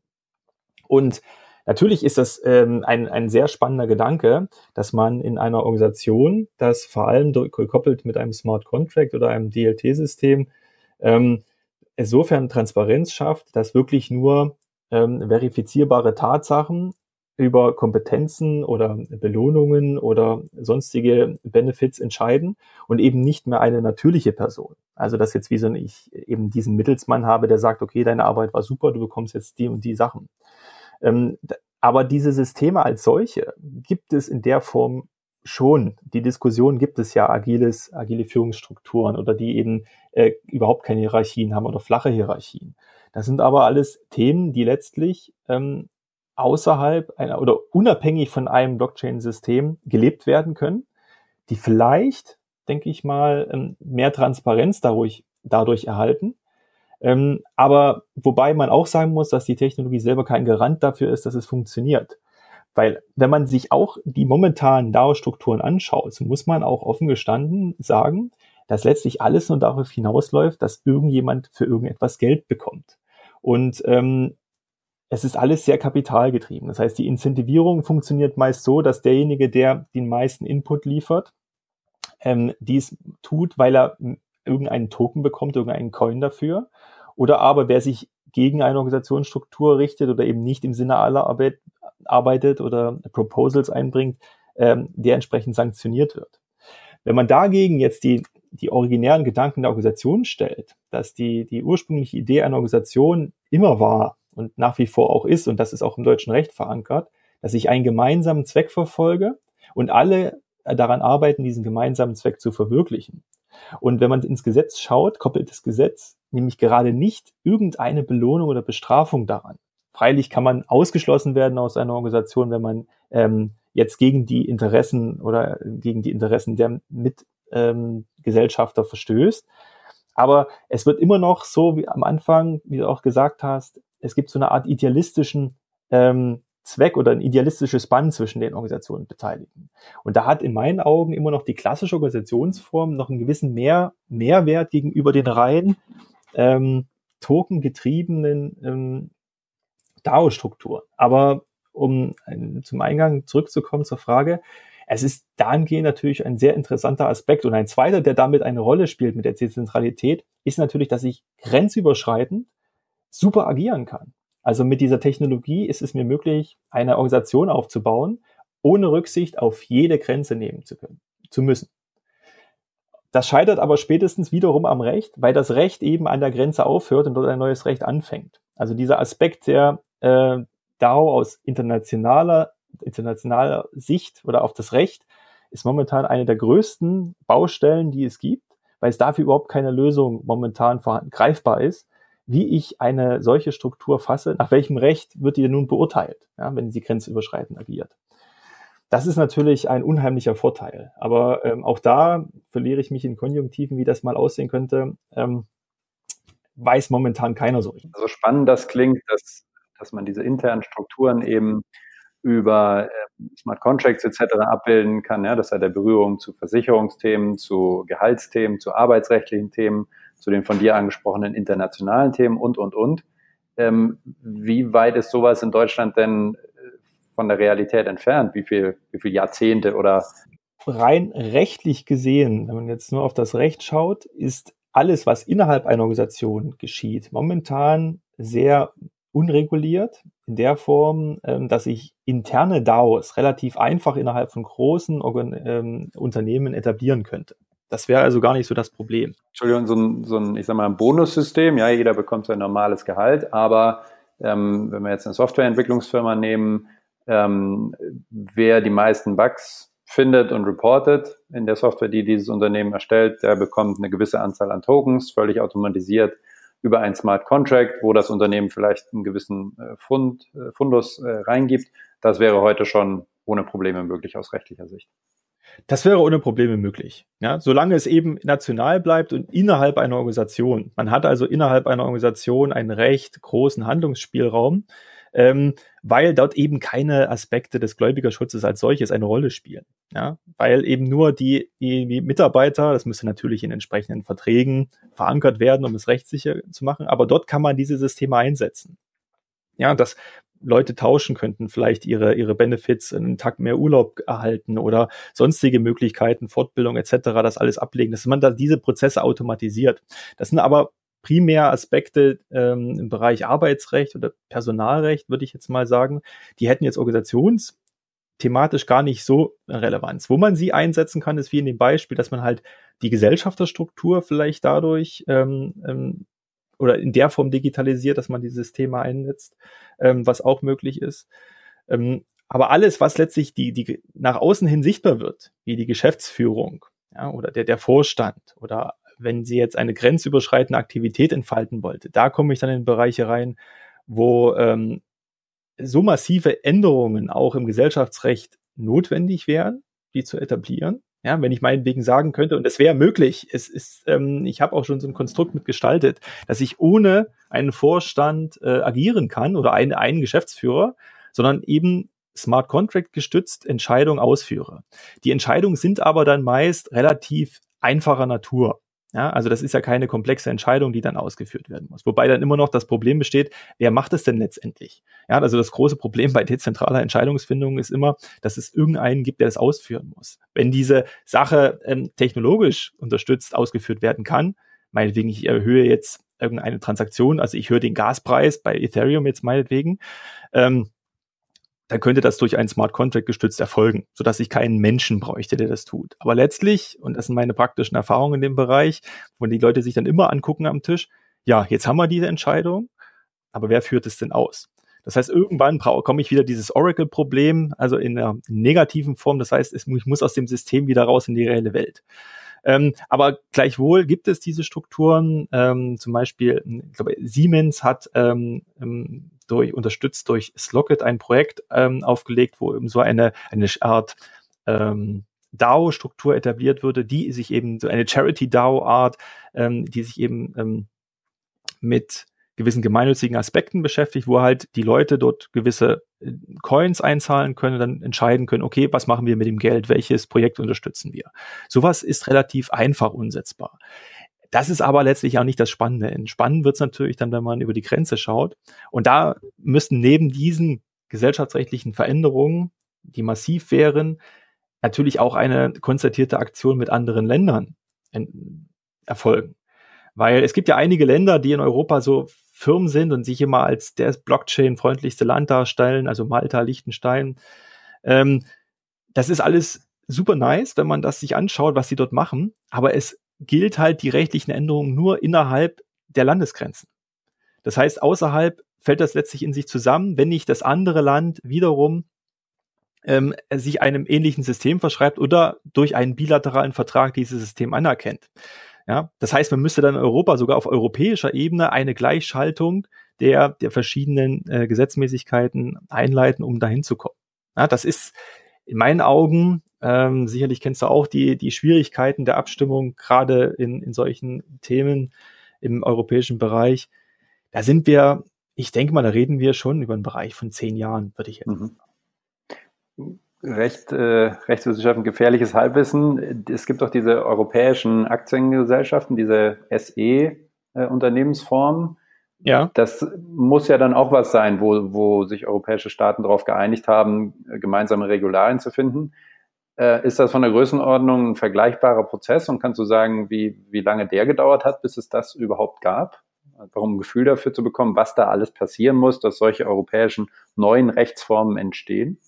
Und natürlich ist das ähm, ein, ein sehr spannender Gedanke, dass man in einer Organisation, das vor allem gekoppelt mit einem Smart Contract oder einem DLT-System, ähm, insofern Transparenz schafft, dass wirklich nur ähm, verifizierbare Tatsachen über Kompetenzen oder Belohnungen oder sonstige Benefits entscheiden und eben nicht mehr eine natürliche Person. Also dass jetzt wie so ein ich eben diesen Mittelsmann habe, der sagt, okay, deine Arbeit war super, du bekommst jetzt die und die Sachen. Ähm, aber diese Systeme als solche gibt es in der Form schon. Die Diskussion gibt es ja agiles, agile Führungsstrukturen oder die eben äh, überhaupt keine Hierarchien haben oder flache Hierarchien. Das sind aber alles Themen, die letztlich ähm, außerhalb einer oder unabhängig von einem Blockchain-System gelebt werden können, die vielleicht, denke ich mal, ähm, mehr Transparenz dadurch dadurch erhalten. Ähm, aber wobei man auch sagen muss, dass die Technologie selber kein Garant dafür ist, dass es funktioniert. Weil wenn man sich auch die momentanen DAO-Strukturen anschaut, so muss man auch offen gestanden sagen, dass letztlich alles nur darauf hinausläuft, dass irgendjemand für irgendetwas Geld bekommt. Und ähm, es ist alles sehr kapitalgetrieben. Das heißt, die Incentivierung funktioniert meist so, dass derjenige, der den meisten Input liefert, ähm, dies tut, weil er irgendeinen Token bekommt, irgendeinen Coin dafür. Oder aber wer sich gegen eine Organisationsstruktur richtet oder eben nicht im Sinne aller Arbeit arbeitet oder Proposals einbringt, ähm, der entsprechend sanktioniert wird. Wenn man dagegen jetzt die, die originären Gedanken der Organisation stellt, dass die, die ursprüngliche Idee einer Organisation immer war und nach wie vor auch ist, und das ist auch im deutschen Recht verankert, dass ich einen gemeinsamen Zweck verfolge und alle daran arbeiten, diesen gemeinsamen Zweck zu verwirklichen. Und wenn man ins Gesetz schaut, koppelt das Gesetz nämlich gerade nicht irgendeine Belohnung oder Bestrafung daran. Freilich kann man ausgeschlossen werden aus einer Organisation, wenn man ähm, jetzt gegen die Interessen oder gegen die Interessen der Mitgesellschafter ähm, verstößt. Aber es wird immer noch so wie am Anfang, wie du auch gesagt hast, es gibt so eine Art idealistischen ähm, Zweck oder ein idealistisches Band zwischen den Organisationen Beteiligten. Und da hat in meinen Augen immer noch die klassische Organisationsform noch einen gewissen Mehr, Mehrwert gegenüber den rein ähm, tokengetriebenen ähm, DAO-Struktur. Aber um zum Eingang zurückzukommen zur Frage, es ist dahingehend natürlich ein sehr interessanter Aspekt. Und ein zweiter, der damit eine Rolle spielt mit der Dezentralität, ist natürlich, dass ich grenzüberschreitend super agieren kann. Also mit dieser Technologie ist es mir möglich, eine Organisation aufzubauen, ohne Rücksicht auf jede Grenze nehmen zu können, zu müssen. Das scheitert aber spätestens wiederum am Recht, weil das Recht eben an der Grenze aufhört und dort ein neues Recht anfängt. Also dieser Aspekt der äh, DAO aus internationaler, internationaler Sicht oder auf das Recht ist momentan eine der größten Baustellen, die es gibt, weil es dafür überhaupt keine Lösung momentan vorhanden, greifbar ist, wie ich eine solche Struktur fasse, nach welchem Recht wird die nun beurteilt, ja, wenn sie grenzüberschreitend agiert. Das ist natürlich ein unheimlicher Vorteil. Aber ähm, auch da verliere ich mich in Konjunktiven, wie das mal aussehen könnte. Ähm, weiß momentan keiner so richtig. So spannend das klingt, dass, dass man diese internen Strukturen eben über äh, Smart Contracts etc. abbilden kann, ja, dass er der Berührung zu Versicherungsthemen, zu Gehaltsthemen, zu arbeitsrechtlichen Themen, zu den von dir angesprochenen internationalen Themen und, und, und. Ähm, wie weit ist sowas in Deutschland denn äh, von der Realität entfernt? Wie viel, wie viel Jahrzehnte oder? Rein rechtlich gesehen, wenn man jetzt nur auf das Recht schaut, ist alles, was innerhalb einer Organisation geschieht, momentan sehr unreguliert in der Form, ähm, dass ich interne DAOs relativ einfach innerhalb von großen Organ ähm, Unternehmen etablieren könnte. Das wäre also gar nicht so das Problem. Entschuldigung, so ein, so ein ich sag mal, ein Bonussystem, ja, jeder bekommt sein normales Gehalt, aber ähm, wenn wir jetzt eine Softwareentwicklungsfirma nehmen, ähm, wer die meisten Bugs findet und reportet in der Software, die dieses Unternehmen erstellt, der bekommt eine gewisse Anzahl an Tokens, völlig automatisiert über ein Smart Contract, wo das Unternehmen vielleicht einen gewissen äh, Fund, äh, Fundus äh, reingibt. Das wäre heute schon ohne Probleme möglich aus rechtlicher Sicht. Das wäre ohne Probleme möglich. Ja, solange es eben national bleibt und innerhalb einer Organisation. Man hat also innerhalb einer Organisation einen recht großen Handlungsspielraum ähm, weil dort eben keine Aspekte des Gläubigerschutzes als solches eine Rolle spielen. Ja, weil eben nur die, die Mitarbeiter, das müsste natürlich in entsprechenden Verträgen verankert werden, um es rechtssicher zu machen, aber dort kann man diese Systeme einsetzen. Ja, dass Leute tauschen könnten, vielleicht ihre, ihre Benefits, einen Tag mehr Urlaub erhalten oder sonstige Möglichkeiten, Fortbildung etc., das alles ablegen, dass man da diese Prozesse automatisiert. Das sind aber primär Aspekte ähm, im Bereich Arbeitsrecht oder Personalrecht, würde ich jetzt mal sagen, die hätten jetzt organisationsthematisch gar nicht so Relevanz. Wo man sie einsetzen kann, ist wie in dem Beispiel, dass man halt die Gesellschafterstruktur vielleicht dadurch ähm, ähm, oder in der Form digitalisiert, dass man dieses Thema einsetzt, ähm, was auch möglich ist. Ähm, aber alles, was letztlich die, die nach außen hin sichtbar wird, wie die Geschäftsführung ja, oder der, der Vorstand oder wenn sie jetzt eine grenzüberschreitende Aktivität entfalten wollte, da komme ich dann in Bereiche rein, wo ähm, so massive Änderungen auch im Gesellschaftsrecht notwendig wären, die zu etablieren. Ja, wenn ich meinetwegen sagen könnte, und es wäre möglich, es ist, ähm, ich habe auch schon so ein Konstrukt mitgestaltet, dass ich ohne einen Vorstand äh, agieren kann oder einen, einen Geschäftsführer, sondern eben Smart Contract gestützt Entscheidungen ausführe. Die Entscheidungen sind aber dann meist relativ einfacher Natur. Ja, also das ist ja keine komplexe Entscheidung, die dann ausgeführt werden muss. Wobei dann immer noch das Problem besteht, wer macht es denn letztendlich? Ja, also das große Problem bei dezentraler Entscheidungsfindung ist immer, dass es irgendeinen gibt, der es ausführen muss. Wenn diese Sache ähm, technologisch unterstützt ausgeführt werden kann, meinetwegen ich erhöhe jetzt irgendeine Transaktion, also ich höre den Gaspreis bei Ethereum jetzt meinetwegen, ähm, dann könnte das durch einen Smart Contract gestützt erfolgen, sodass ich keinen Menschen bräuchte, der das tut. Aber letztlich, und das sind meine praktischen Erfahrungen in dem Bereich, wo die Leute sich dann immer angucken am Tisch, ja, jetzt haben wir diese Entscheidung, aber wer führt es denn aus? Das heißt, irgendwann komme ich wieder dieses Oracle-Problem, also in einer negativen Form. Das heißt, ich muss aus dem System wieder raus in die reelle Welt. Ähm, aber gleichwohl gibt es diese Strukturen. Ähm, zum Beispiel, ich glaube, Siemens hat ähm, ähm durch, unterstützt durch Slocket ein Projekt ähm, aufgelegt, wo eben so eine, eine Art ähm, DAO-Struktur etabliert würde, die sich eben so eine Charity-DAO-Art, ähm, die sich eben ähm, mit gewissen gemeinnützigen Aspekten beschäftigt, wo halt die Leute dort gewisse äh, Coins einzahlen können, dann entscheiden können, okay, was machen wir mit dem Geld, welches Projekt unterstützen wir. Sowas ist relativ einfach umsetzbar. Das ist aber letztlich auch nicht das Spannende. Spannend wird es natürlich dann, wenn man über die Grenze schaut. Und da müssen neben diesen gesellschaftsrechtlichen Veränderungen, die massiv wären, natürlich auch eine konzertierte Aktion mit anderen Ländern erfolgen. Weil es gibt ja einige Länder, die in Europa so Firmen sind und sich immer als der Blockchain-freundlichste Land darstellen, also Malta, Liechtenstein. Ähm, das ist alles super nice, wenn man das sich anschaut, was sie dort machen. Aber es gilt halt die rechtlichen Änderungen nur innerhalb der Landesgrenzen. Das heißt, außerhalb fällt das letztlich in sich zusammen, wenn nicht das andere Land wiederum ähm, sich einem ähnlichen System verschreibt oder durch einen bilateralen Vertrag dieses System anerkennt. Ja, das heißt, man müsste dann in Europa sogar auf europäischer Ebene eine Gleichschaltung der, der verschiedenen äh, Gesetzmäßigkeiten einleiten, um dahin zu kommen. Ja, das ist in meinen Augen ähm, sicherlich kennst du auch die, die Schwierigkeiten der Abstimmung, gerade in, in solchen Themen im europäischen Bereich. Da sind wir, ich denke mal, da reden wir schon über einen Bereich von zehn Jahren, würde ich jetzt mhm. Recht, äh, Rechtswissenschaften, gefährliches Halbwissen. Es gibt auch diese europäischen Aktiengesellschaften, diese SE-Unternehmensformen. Äh, ja. Das muss ja dann auch was sein, wo, wo sich europäische Staaten darauf geeinigt haben, gemeinsame Regularien zu finden. Äh, ist das von der Größenordnung ein vergleichbarer Prozess und kannst du sagen, wie, wie lange der gedauert hat, bis es das überhaupt gab? Warum ein Gefühl dafür zu bekommen, was da alles passieren muss, dass solche europäischen neuen Rechtsformen entstehen?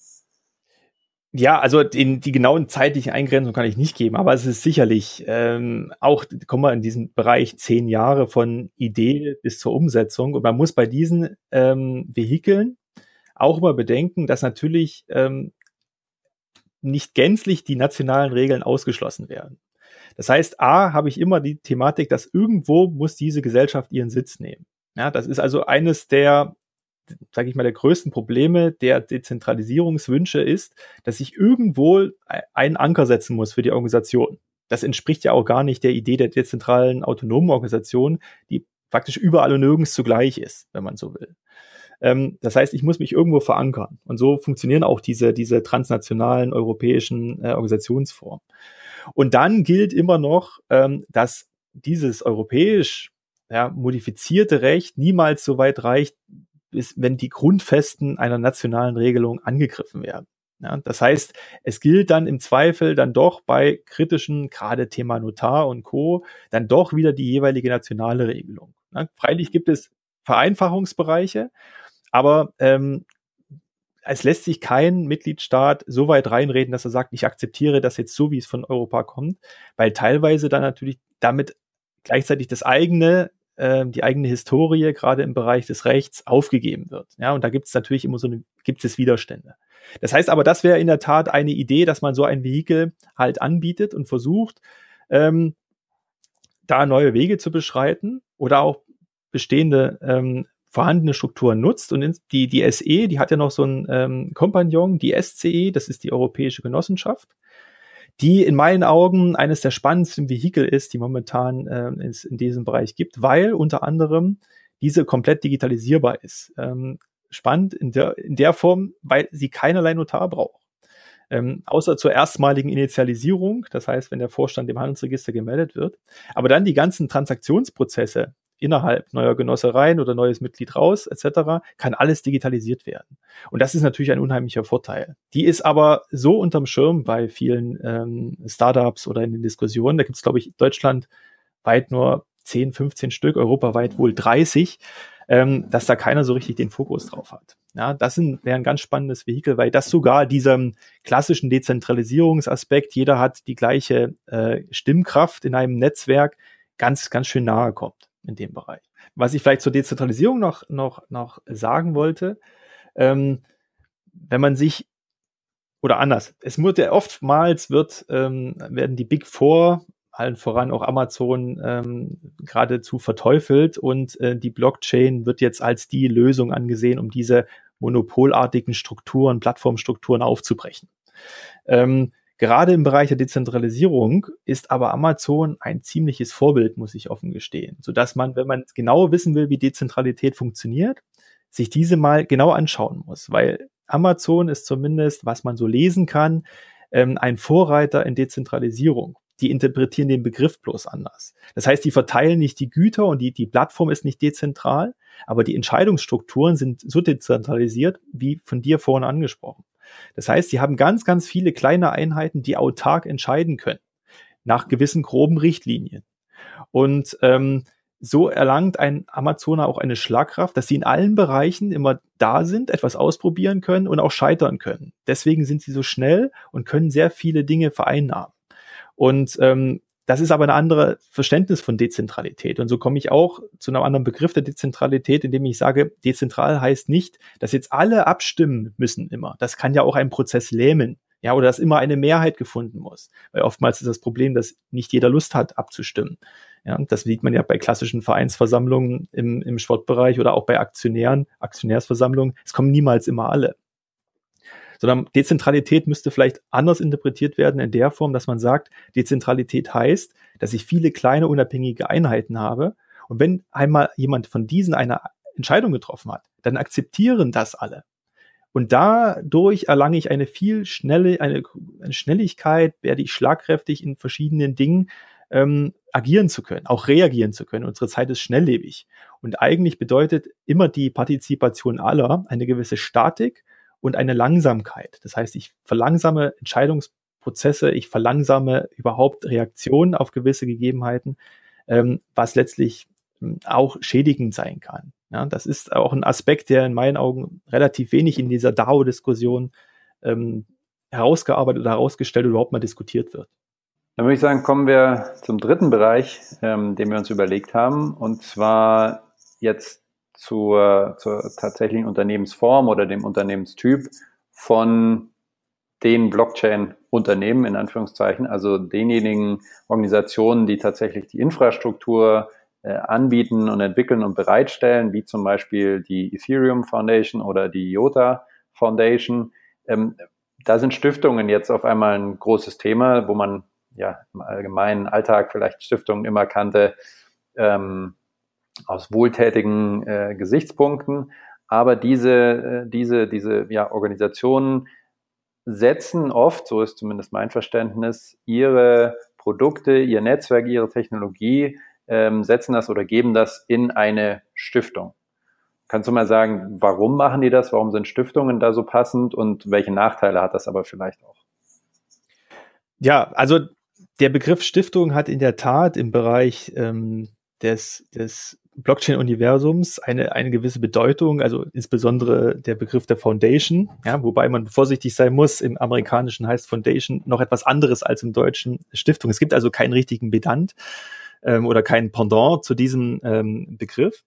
Ja, also den, die genauen zeitlichen Eingrenzungen kann ich nicht geben, aber es ist sicherlich ähm, auch, kommen wir in diesem Bereich zehn Jahre von Idee bis zur Umsetzung. Und man muss bei diesen ähm, Vehikeln auch immer bedenken, dass natürlich ähm, nicht gänzlich die nationalen Regeln ausgeschlossen werden. Das heißt, A, habe ich immer die Thematik, dass irgendwo muss diese Gesellschaft ihren Sitz nehmen. Ja, das ist also eines der, sage ich mal, der größten Probleme der Dezentralisierungswünsche ist, dass ich irgendwo einen Anker setzen muss für die Organisation. Das entspricht ja auch gar nicht der Idee der dezentralen autonomen Organisation, die praktisch überall und nirgends zugleich ist, wenn man so will. Ähm, das heißt, ich muss mich irgendwo verankern. Und so funktionieren auch diese, diese transnationalen europäischen äh, Organisationsformen. Und dann gilt immer noch, ähm, dass dieses europäisch ja, modifizierte Recht niemals so weit reicht, bis, wenn die Grundfesten einer nationalen Regelung angegriffen werden. Ja, das heißt, es gilt dann im Zweifel dann doch bei kritischen, gerade Thema Notar und Co., dann doch wieder die jeweilige nationale Regelung. Ja, freilich gibt es Vereinfachungsbereiche, aber ähm, es lässt sich kein Mitgliedstaat so weit reinreden, dass er sagt, ich akzeptiere das jetzt so, wie es von Europa kommt, weil teilweise dann natürlich damit gleichzeitig das eigene, äh, die eigene Historie gerade im Bereich des Rechts aufgegeben wird. Ja, und da gibt es natürlich immer so eine, gibt es Widerstände. Das heißt aber, das wäre in der Tat eine Idee, dass man so ein Vehikel halt anbietet und versucht, ähm, da neue Wege zu beschreiten oder auch bestehende ähm, vorhandene Strukturen nutzt. Und die, die SE, die hat ja noch so einen ähm, Kompagnon, die SCE, das ist die Europäische Genossenschaft. die in meinen Augen eines der spannendsten Vehikel ist, die momentan äh, in diesem Bereich gibt, weil unter anderem diese komplett digitalisierbar ist. Ähm, spannend in der, in der Form, weil sie keinerlei Notar braucht. Ähm, außer zur erstmaligen Initialisierung, das heißt, wenn der Vorstand dem Handelsregister gemeldet wird. Aber dann die ganzen Transaktionsprozesse, innerhalb neuer Genossereien oder neues Mitglied raus etc., kann alles digitalisiert werden. Und das ist natürlich ein unheimlicher Vorteil. Die ist aber so unterm Schirm bei vielen ähm, Startups oder in den Diskussionen. Da gibt es, glaube ich, Deutschland weit nur 10, 15 Stück, europaweit wohl 30, ähm, dass da keiner so richtig den Fokus drauf hat. Ja, das wäre ein ganz spannendes Vehikel, weil das sogar diesem klassischen Dezentralisierungsaspekt, jeder hat die gleiche äh, Stimmkraft in einem Netzwerk, ganz, ganz schön nahe kommt in dem Bereich. Was ich vielleicht zur Dezentralisierung noch, noch, noch sagen wollte, ähm, wenn man sich oder anders, es wird ja oftmals wird, ähm, werden die Big Four, allen voran auch Amazon, ähm, geradezu verteufelt und äh, die Blockchain wird jetzt als die Lösung angesehen, um diese monopolartigen Strukturen, Plattformstrukturen aufzubrechen. Ähm, Gerade im Bereich der Dezentralisierung ist aber Amazon ein ziemliches Vorbild, muss ich offen gestehen, sodass man, wenn man genau wissen will, wie Dezentralität funktioniert, sich diese mal genau anschauen muss, weil Amazon ist zumindest, was man so lesen kann, ähm, ein Vorreiter in Dezentralisierung. Die interpretieren den Begriff bloß anders. Das heißt, die verteilen nicht die Güter und die, die Plattform ist nicht dezentral, aber die Entscheidungsstrukturen sind so dezentralisiert, wie von dir vorhin angesprochen. Das heißt, sie haben ganz, ganz viele kleine Einheiten, die autark entscheiden können, nach gewissen groben Richtlinien. Und ähm, so erlangt ein Amazoner auch eine Schlagkraft, dass sie in allen Bereichen immer da sind, etwas ausprobieren können und auch scheitern können. Deswegen sind sie so schnell und können sehr viele Dinge vereinnahmen. Und ähm, das ist aber ein anderes Verständnis von Dezentralität. Und so komme ich auch zu einem anderen Begriff der Dezentralität, indem ich sage, dezentral heißt nicht, dass jetzt alle abstimmen müssen immer. Das kann ja auch einen Prozess lähmen. Ja, oder dass immer eine Mehrheit gefunden muss. Weil oftmals ist das Problem, dass nicht jeder Lust hat, abzustimmen. Ja, das sieht man ja bei klassischen Vereinsversammlungen im, im Sportbereich oder auch bei Aktionären, Aktionärsversammlungen. Es kommen niemals immer alle sondern Dezentralität müsste vielleicht anders interpretiert werden in der Form, dass man sagt, Dezentralität heißt, dass ich viele kleine unabhängige Einheiten habe und wenn einmal jemand von diesen eine Entscheidung getroffen hat, dann akzeptieren das alle. Und dadurch erlange ich eine viel schnelle, eine, eine Schnelligkeit, werde ich schlagkräftig in verschiedenen Dingen ähm, agieren zu können, auch reagieren zu können. Unsere Zeit ist schnelllebig. Und eigentlich bedeutet immer die Partizipation aller eine gewisse Statik und eine Langsamkeit. Das heißt, ich verlangsame Entscheidungsprozesse, ich verlangsame überhaupt Reaktionen auf gewisse Gegebenheiten, ähm, was letztlich ähm, auch schädigend sein kann. Ja, das ist auch ein Aspekt, der in meinen Augen relativ wenig in dieser DAO-Diskussion ähm, herausgearbeitet oder herausgestellt oder überhaupt mal diskutiert wird. Dann würde ich sagen, kommen wir zum dritten Bereich, ähm, den wir uns überlegt haben, und zwar jetzt zur, zur tatsächlichen Unternehmensform oder dem Unternehmenstyp von den Blockchain-Unternehmen in Anführungszeichen, also denjenigen Organisationen, die tatsächlich die Infrastruktur äh, anbieten und entwickeln und bereitstellen, wie zum Beispiel die Ethereum Foundation oder die IOTA Foundation. Ähm, da sind Stiftungen jetzt auf einmal ein großes Thema, wo man ja im allgemeinen Alltag vielleicht Stiftungen immer kannte, ähm, aus wohltätigen äh, Gesichtspunkten. Aber diese, äh, diese, diese ja, Organisationen setzen oft, so ist zumindest mein Verständnis, ihre Produkte, ihr Netzwerk, ihre Technologie, ähm, setzen das oder geben das in eine Stiftung. Kannst du mal sagen, warum machen die das? Warum sind Stiftungen da so passend und welche Nachteile hat das aber vielleicht auch? Ja, also der Begriff Stiftung hat in der Tat im Bereich ähm, des, des Blockchain-Universums eine, eine gewisse Bedeutung, also insbesondere der Begriff der Foundation, ja, wobei man vorsichtig sein muss. Im Amerikanischen heißt Foundation noch etwas anderes als im Deutschen Stiftung. Es gibt also keinen richtigen Bedant ähm, oder keinen Pendant zu diesem ähm, Begriff.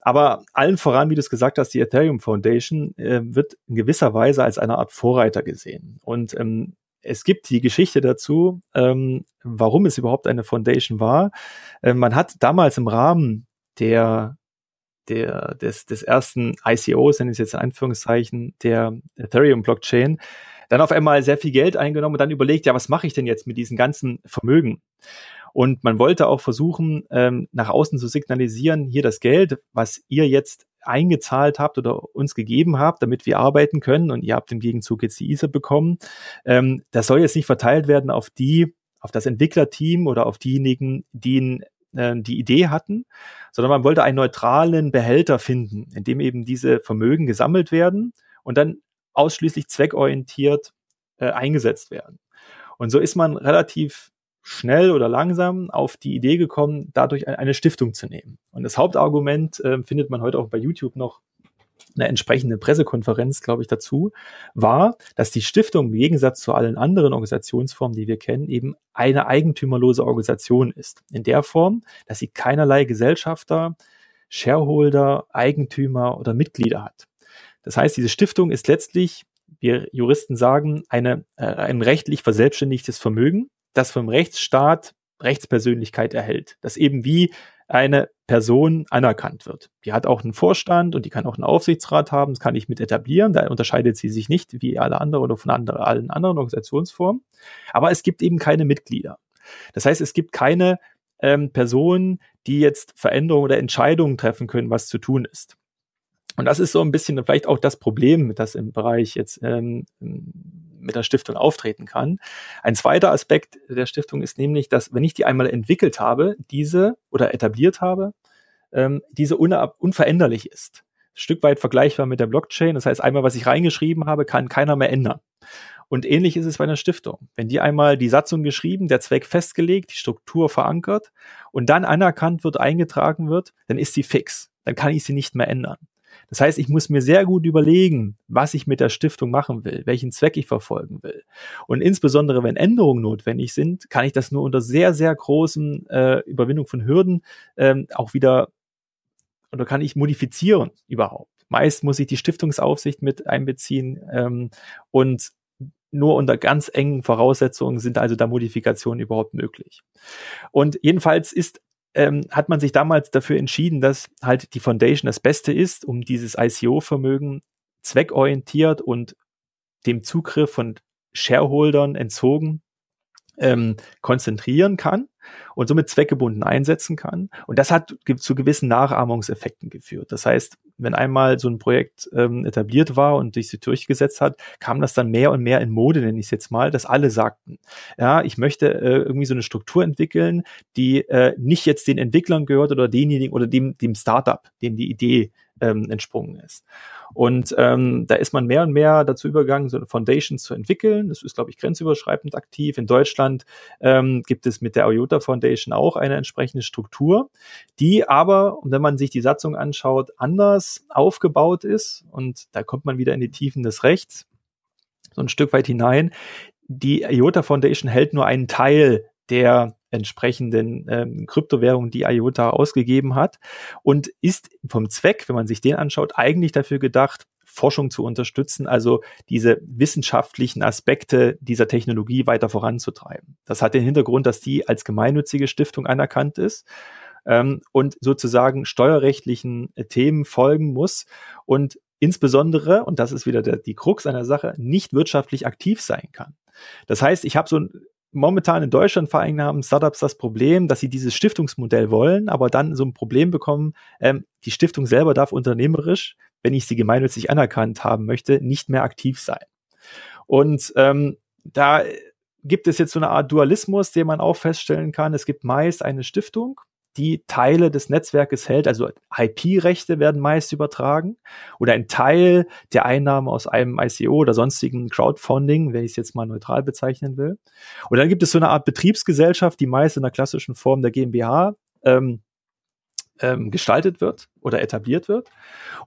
Aber allen voran, wie du es gesagt hast, die Ethereum Foundation äh, wird in gewisser Weise als eine Art Vorreiter gesehen. Und ähm, es gibt die Geschichte dazu, ähm, warum es überhaupt eine Foundation war. Äh, man hat damals im Rahmen der, der, des, des ersten ICOs, nenne ich es jetzt in Anführungszeichen, der Ethereum Blockchain, dann auf einmal sehr viel Geld eingenommen und dann überlegt, ja, was mache ich denn jetzt mit diesem ganzen Vermögen? Und man wollte auch versuchen, ähm, nach außen zu signalisieren, hier das Geld, was ihr jetzt eingezahlt habt oder uns gegeben habt, damit wir arbeiten können und ihr habt im Gegenzug jetzt die ISA bekommen, ähm, das soll jetzt nicht verteilt werden auf die, auf das Entwicklerteam oder auf diejenigen, die äh, die Idee hatten, sondern man wollte einen neutralen Behälter finden, in dem eben diese Vermögen gesammelt werden und dann ausschließlich zweckorientiert äh, eingesetzt werden. Und so ist man relativ schnell oder langsam auf die Idee gekommen, dadurch eine Stiftung zu nehmen. Und das Hauptargument äh, findet man heute auch bei YouTube noch eine entsprechende Pressekonferenz, glaube ich, dazu, war, dass die Stiftung im Gegensatz zu allen anderen Organisationsformen, die wir kennen, eben eine eigentümerlose Organisation ist. In der Form, dass sie keinerlei Gesellschafter, Shareholder, Eigentümer oder Mitglieder hat. Das heißt, diese Stiftung ist letztlich, wir Juristen sagen, eine, äh, ein rechtlich verselbstständigtes Vermögen, das vom Rechtsstaat Rechtspersönlichkeit erhält. Das eben wie eine Person anerkannt wird. Die hat auch einen Vorstand und die kann auch einen Aufsichtsrat haben. Das kann ich mit etablieren. Da unterscheidet sie sich nicht wie alle anderen oder von andere, allen anderen Organisationsformen. Aber es gibt eben keine Mitglieder. Das heißt, es gibt keine ähm, Personen, die jetzt Veränderungen oder Entscheidungen treffen können, was zu tun ist. Und das ist so ein bisschen vielleicht auch das Problem, das im Bereich jetzt ähm, mit der Stiftung auftreten kann. Ein zweiter Aspekt der Stiftung ist nämlich, dass wenn ich die einmal entwickelt habe, diese oder etabliert habe, ähm, diese unveränderlich ist. Stück weit vergleichbar mit der Blockchain. Das heißt, einmal, was ich reingeschrieben habe, kann keiner mehr ändern. Und ähnlich ist es bei einer Stiftung. Wenn die einmal die Satzung geschrieben, der Zweck festgelegt, die Struktur verankert und dann anerkannt wird, eingetragen wird, dann ist sie fix. Dann kann ich sie nicht mehr ändern. Das heißt, ich muss mir sehr gut überlegen, was ich mit der Stiftung machen will, welchen Zweck ich verfolgen will. Und insbesondere, wenn Änderungen notwendig sind, kann ich das nur unter sehr, sehr großen äh, Überwindung von Hürden ähm, auch wieder oder kann ich modifizieren überhaupt. Meist muss ich die Stiftungsaufsicht mit einbeziehen ähm, und nur unter ganz engen Voraussetzungen sind also da Modifikationen überhaupt möglich. Und jedenfalls ist ähm, hat man sich damals dafür entschieden, dass halt die Foundation das Beste ist, um dieses ICO-Vermögen zweckorientiert und dem Zugriff von Shareholdern entzogen ähm, konzentrieren kann und somit zweckgebunden einsetzen kann. Und das hat zu gewissen Nachahmungseffekten geführt. Das heißt, wenn einmal so ein Projekt ähm, etabliert war und sich durchgesetzt hat, kam das dann mehr und mehr in Mode, nenne ich es jetzt mal, dass alle sagten, ja, ich möchte äh, irgendwie so eine Struktur entwickeln, die äh, nicht jetzt den Entwicklern gehört oder denjenigen oder dem, dem Startup, dem die Idee ähm, entsprungen ist. Und ähm, da ist man mehr und mehr dazu übergegangen, so eine Foundation zu entwickeln. Das ist, glaube ich, grenzüberschreitend aktiv. In Deutschland ähm, gibt es mit der IOTA Foundation auch eine entsprechende Struktur, die aber, wenn man sich die Satzung anschaut, anders aufgebaut ist. Und da kommt man wieder in die Tiefen des Rechts, so ein Stück weit hinein. Die IOTA Foundation hält nur einen Teil der entsprechenden ähm, Kryptowährung, die IOTA ausgegeben hat und ist vom Zweck, wenn man sich den anschaut, eigentlich dafür gedacht, Forschung zu unterstützen, also diese wissenschaftlichen Aspekte dieser Technologie weiter voranzutreiben. Das hat den Hintergrund, dass die als gemeinnützige Stiftung anerkannt ist ähm, und sozusagen steuerrechtlichen äh, Themen folgen muss und insbesondere, und das ist wieder der, die Krux einer Sache, nicht wirtschaftlich aktiv sein kann. Das heißt, ich habe so ein momentan in Deutschland vor allem haben Startups das Problem, dass sie dieses Stiftungsmodell wollen, aber dann so ein Problem bekommen, ähm, die Stiftung selber darf unternehmerisch, wenn ich sie gemeinnützig anerkannt haben möchte, nicht mehr aktiv sein. Und ähm, da gibt es jetzt so eine Art Dualismus, den man auch feststellen kann. Es gibt meist eine Stiftung, die Teile des Netzwerkes hält. Also IP-Rechte werden meist übertragen oder ein Teil der Einnahmen aus einem ICO oder sonstigen Crowdfunding, wenn ich es jetzt mal neutral bezeichnen will. Und dann gibt es so eine Art Betriebsgesellschaft, die meist in der klassischen Form der GmbH ähm, ähm, gestaltet wird oder etabliert wird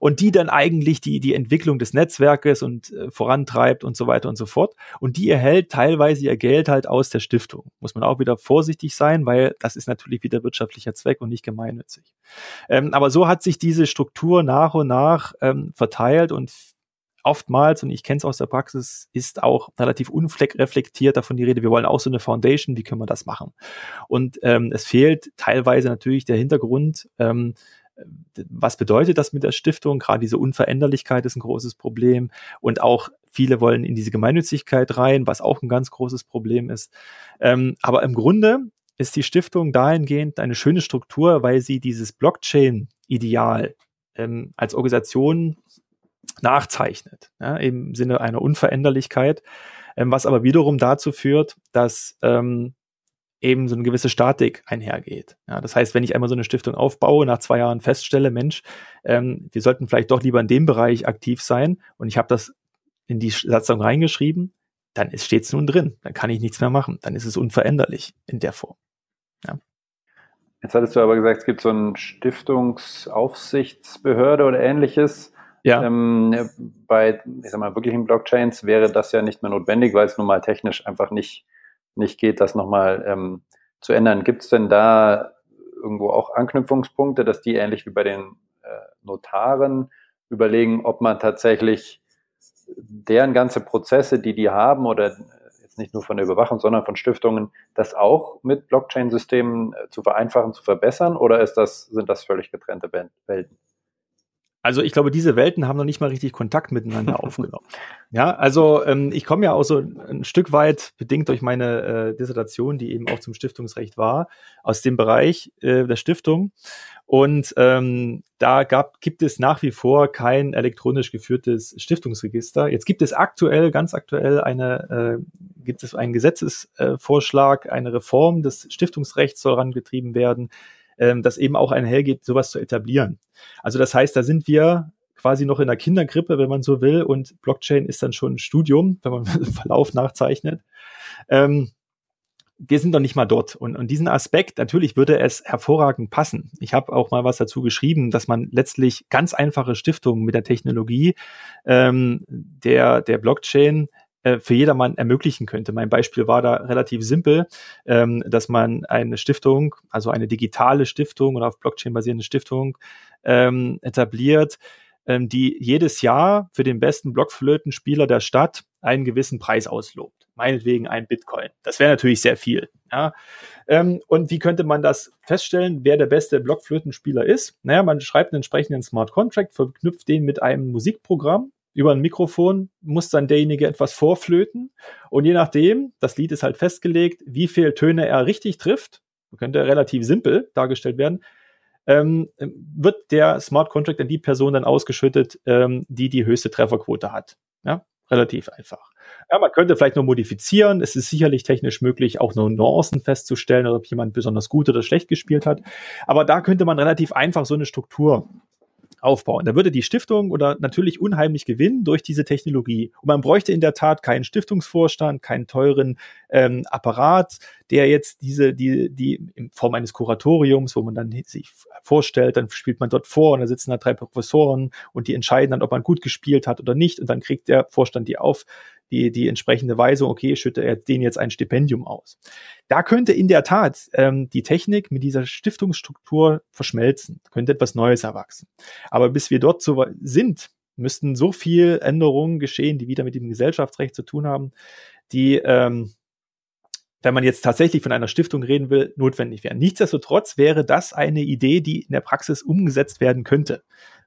und die dann eigentlich die, die Entwicklung des Netzwerkes und äh, vorantreibt und so weiter und so fort. Und die erhält teilweise ihr Geld halt aus der Stiftung. Muss man auch wieder vorsichtig sein, weil das ist natürlich wieder wirtschaftlicher Zweck und nicht gemeinnützig. Ähm, aber so hat sich diese Struktur nach und nach ähm, verteilt und oftmals, und ich kenne es aus der Praxis, ist auch relativ unreflektiert davon die Rede, wir wollen auch so eine Foundation, wie können wir das machen? Und ähm, es fehlt teilweise natürlich der Hintergrund, ähm, was bedeutet das mit der Stiftung? Gerade diese Unveränderlichkeit ist ein großes Problem und auch viele wollen in diese Gemeinnützigkeit rein, was auch ein ganz großes Problem ist. Ähm, aber im Grunde ist die Stiftung dahingehend eine schöne Struktur, weil sie dieses Blockchain-Ideal ähm, als Organisation nachzeichnet, ja, im Sinne einer Unveränderlichkeit, ähm, was aber wiederum dazu führt, dass ähm, eben so eine gewisse Statik einhergeht. Ja, das heißt, wenn ich einmal so eine Stiftung aufbaue, nach zwei Jahren feststelle, Mensch, ähm, wir sollten vielleicht doch lieber in dem Bereich aktiv sein und ich habe das in die Satzung reingeschrieben, dann steht es nun drin. Dann kann ich nichts mehr machen. Dann ist es unveränderlich in der Form. Ja. Jetzt hattest du aber gesagt, es gibt so eine Stiftungsaufsichtsbehörde oder ähnliches. Ja. Ähm, bei, ich sag mal, wirklichen Blockchains wäre das ja nicht mehr notwendig, weil es nun mal technisch einfach nicht nicht geht, das nochmal ähm, zu ändern. Gibt es denn da irgendwo auch Anknüpfungspunkte, dass die ähnlich wie bei den äh, Notaren überlegen, ob man tatsächlich deren ganze Prozesse, die die haben oder jetzt nicht nur von der Überwachung, sondern von Stiftungen, das auch mit Blockchain-Systemen äh, zu vereinfachen, zu verbessern oder ist das, sind das völlig getrennte Welten? Also ich glaube, diese Welten haben noch nicht mal richtig Kontakt miteinander aufgenommen. Ja, also ähm, ich komme ja auch so ein Stück weit, bedingt durch meine äh, Dissertation, die eben auch zum Stiftungsrecht war, aus dem Bereich äh, der Stiftung. Und ähm, da gab, gibt es nach wie vor kein elektronisch geführtes Stiftungsregister. Jetzt gibt es aktuell, ganz aktuell, eine, äh, gibt es einen Gesetzesvorschlag, eine Reform des Stiftungsrechts soll herangetrieben werden ähm, eben auch einhergeht, sowas zu etablieren. Also das heißt, da sind wir quasi noch in der Kindergrippe, wenn man so will, und Blockchain ist dann schon ein Studium, wenn man Verlauf nachzeichnet. Ähm, wir sind noch nicht mal dort. Und, und diesen Aspekt, natürlich würde es hervorragend passen. Ich habe auch mal was dazu geschrieben, dass man letztlich ganz einfache Stiftungen mit der Technologie ähm, der, der Blockchain äh, für jedermann ermöglichen könnte. Mein Beispiel war da relativ simpel, ähm, dass man eine Stiftung, also eine digitale Stiftung oder auf Blockchain basierende Stiftung ähm, etabliert, ähm, die jedes Jahr für den besten Blockflötenspieler der Stadt einen gewissen Preis auslobt. Meinetwegen ein Bitcoin. Das wäre natürlich sehr viel. Ja. Ähm, und wie könnte man das feststellen, wer der beste Blockflötenspieler ist? Naja, man schreibt einen entsprechenden Smart Contract, verknüpft den mit einem Musikprogramm über ein Mikrofon muss dann derjenige etwas vorflöten und je nachdem, das Lied ist halt festgelegt, wie viele Töne er richtig trifft, könnte relativ simpel dargestellt werden, ähm, wird der Smart Contract an die Person dann ausgeschüttet, ähm, die die höchste Trefferquote hat. Ja, relativ einfach. Ja, man könnte vielleicht noch modifizieren. Es ist sicherlich technisch möglich, auch nur Nuancen festzustellen, ob jemand besonders gut oder schlecht gespielt hat. Aber da könnte man relativ einfach so eine Struktur aufbauen. Da würde die Stiftung oder natürlich unheimlich gewinnen durch diese Technologie. Und man bräuchte in der Tat keinen Stiftungsvorstand, keinen teuren ähm, Apparat, der jetzt diese, die, die in Form eines Kuratoriums, wo man dann sich vorstellt, dann spielt man dort vor und da sitzen da drei Professoren und die entscheiden dann, ob man gut gespielt hat oder nicht. Und dann kriegt der Vorstand die auf, die, die entsprechende Weisung, okay, schütte er denen jetzt ein Stipendium aus. Da könnte in der Tat ähm, die Technik mit dieser Stiftungsstruktur verschmelzen, könnte etwas Neues erwachsen. Aber bis wir dort so sind, müssten so viel Änderungen geschehen, die wieder mit dem Gesellschaftsrecht zu tun haben, die ähm, wenn man jetzt tatsächlich von einer Stiftung reden will, notwendig wären. Nichtsdestotrotz wäre das eine Idee, die in der Praxis umgesetzt werden könnte.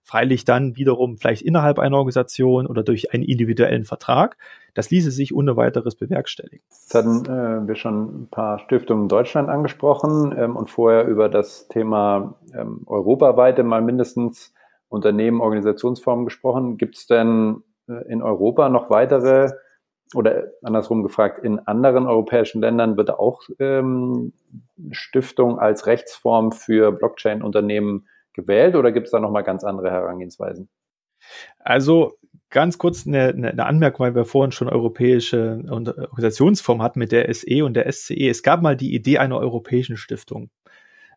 Freilich dann wiederum vielleicht innerhalb einer Organisation oder durch einen individuellen Vertrag. Das ließe sich ohne weiteres bewerkstelligen. Jetzt hatten äh, wir schon ein paar Stiftungen in Deutschland angesprochen ähm, und vorher über das Thema ähm, europaweite mal mindestens Unternehmen, Organisationsformen gesprochen. Gibt es denn äh, in Europa noch weitere oder andersrum gefragt, in anderen europäischen Ländern wird auch ähm, Stiftung als Rechtsform für Blockchain-Unternehmen gewählt oder gibt es da nochmal ganz andere Herangehensweisen? Also ganz kurz eine, eine, Anmerkung, weil wir vorhin schon europäische Organisationsform hatten mit der SE und der SCE. Es gab mal die Idee einer europäischen Stiftung.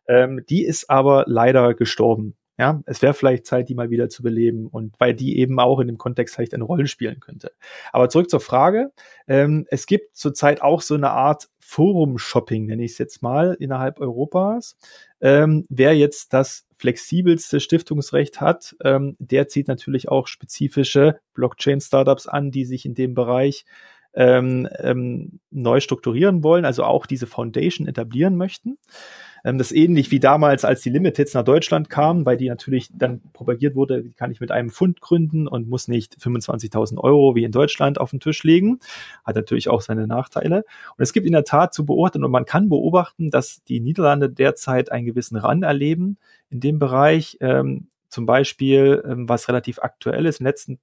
Ähm, die ist aber leider gestorben. Ja, es wäre vielleicht Zeit, die mal wieder zu beleben und weil die eben auch in dem Kontext vielleicht eine Rolle spielen könnte. Aber zurück zur Frage. Ähm, es gibt zurzeit auch so eine Art Forum-Shopping, nenne ich es jetzt mal, innerhalb Europas. Ähm, wer jetzt das flexibelste Stiftungsrecht hat, ähm, der zieht natürlich auch spezifische Blockchain-Startups an, die sich in dem Bereich ähm, ähm, neu strukturieren wollen, also auch diese Foundation etablieren möchten. Ähm, das ist ähnlich wie damals, als die Limiteds nach Deutschland kamen, weil die natürlich dann propagiert wurde, die kann ich mit einem Pfund gründen und muss nicht 25.000 Euro wie in Deutschland auf den Tisch legen. Hat natürlich auch seine Nachteile. Und es gibt in der Tat zu beobachten und man kann beobachten, dass die Niederlande derzeit einen gewissen Run erleben in dem Bereich. Ähm, zum Beispiel, ähm, was relativ aktuell ist, im letzten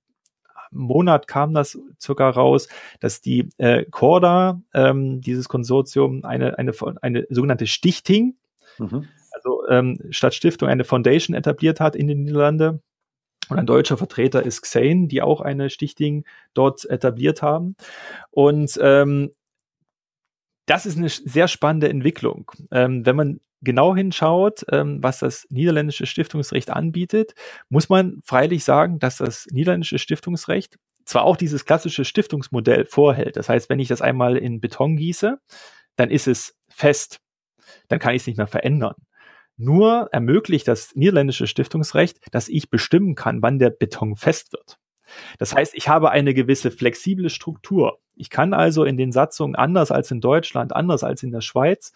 Monat kam das circa raus, dass die äh, Corda, ähm, dieses Konsortium, eine, eine, eine sogenannte Stichting, mhm. also ähm, statt Stiftung eine Foundation etabliert hat in den Niederlanden. Und ein deutscher Vertreter ist Xane, die auch eine Stichting dort etabliert haben. Und ähm, das ist eine sehr spannende Entwicklung. Ähm, wenn man genau hinschaut, ähm, was das niederländische Stiftungsrecht anbietet, muss man freilich sagen, dass das niederländische Stiftungsrecht zwar auch dieses klassische Stiftungsmodell vorhält. Das heißt, wenn ich das einmal in Beton gieße, dann ist es fest. Dann kann ich es nicht mehr verändern. Nur ermöglicht das niederländische Stiftungsrecht, dass ich bestimmen kann, wann der Beton fest wird. Das heißt, ich habe eine gewisse flexible Struktur. Ich kann also in den Satzungen anders als in Deutschland, anders als in der Schweiz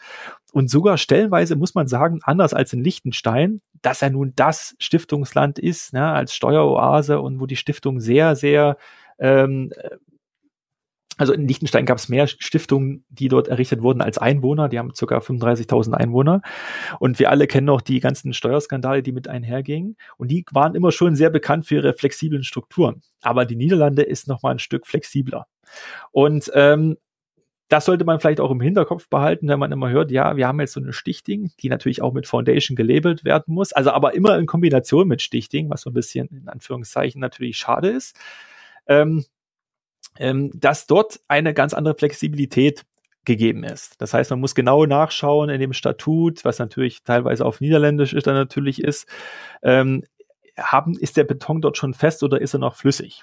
und sogar stellenweise muss man sagen, anders als in Liechtenstein, dass er nun das Stiftungsland ist, ne, als Steueroase und wo die Stiftung sehr, sehr ähm, also in Liechtenstein gab es mehr Stiftungen, die dort errichtet wurden als Einwohner. Die haben ca. 35.000 Einwohner. Und wir alle kennen noch die ganzen Steuerskandale, die mit einhergingen. Und die waren immer schon sehr bekannt für ihre flexiblen Strukturen. Aber die Niederlande ist noch mal ein Stück flexibler. Und ähm, das sollte man vielleicht auch im Hinterkopf behalten, wenn man immer hört, ja, wir haben jetzt so eine Stichting, die natürlich auch mit Foundation gelabelt werden muss, also aber immer in Kombination mit Stichting, was so ein bisschen in Anführungszeichen natürlich schade ist. Ähm, ähm, dass dort eine ganz andere Flexibilität gegeben ist. Das heißt, man muss genau nachschauen in dem Statut, was natürlich teilweise auf Niederländisch ist, dann natürlich ist, ähm, haben, ist der Beton dort schon fest oder ist er noch flüssig?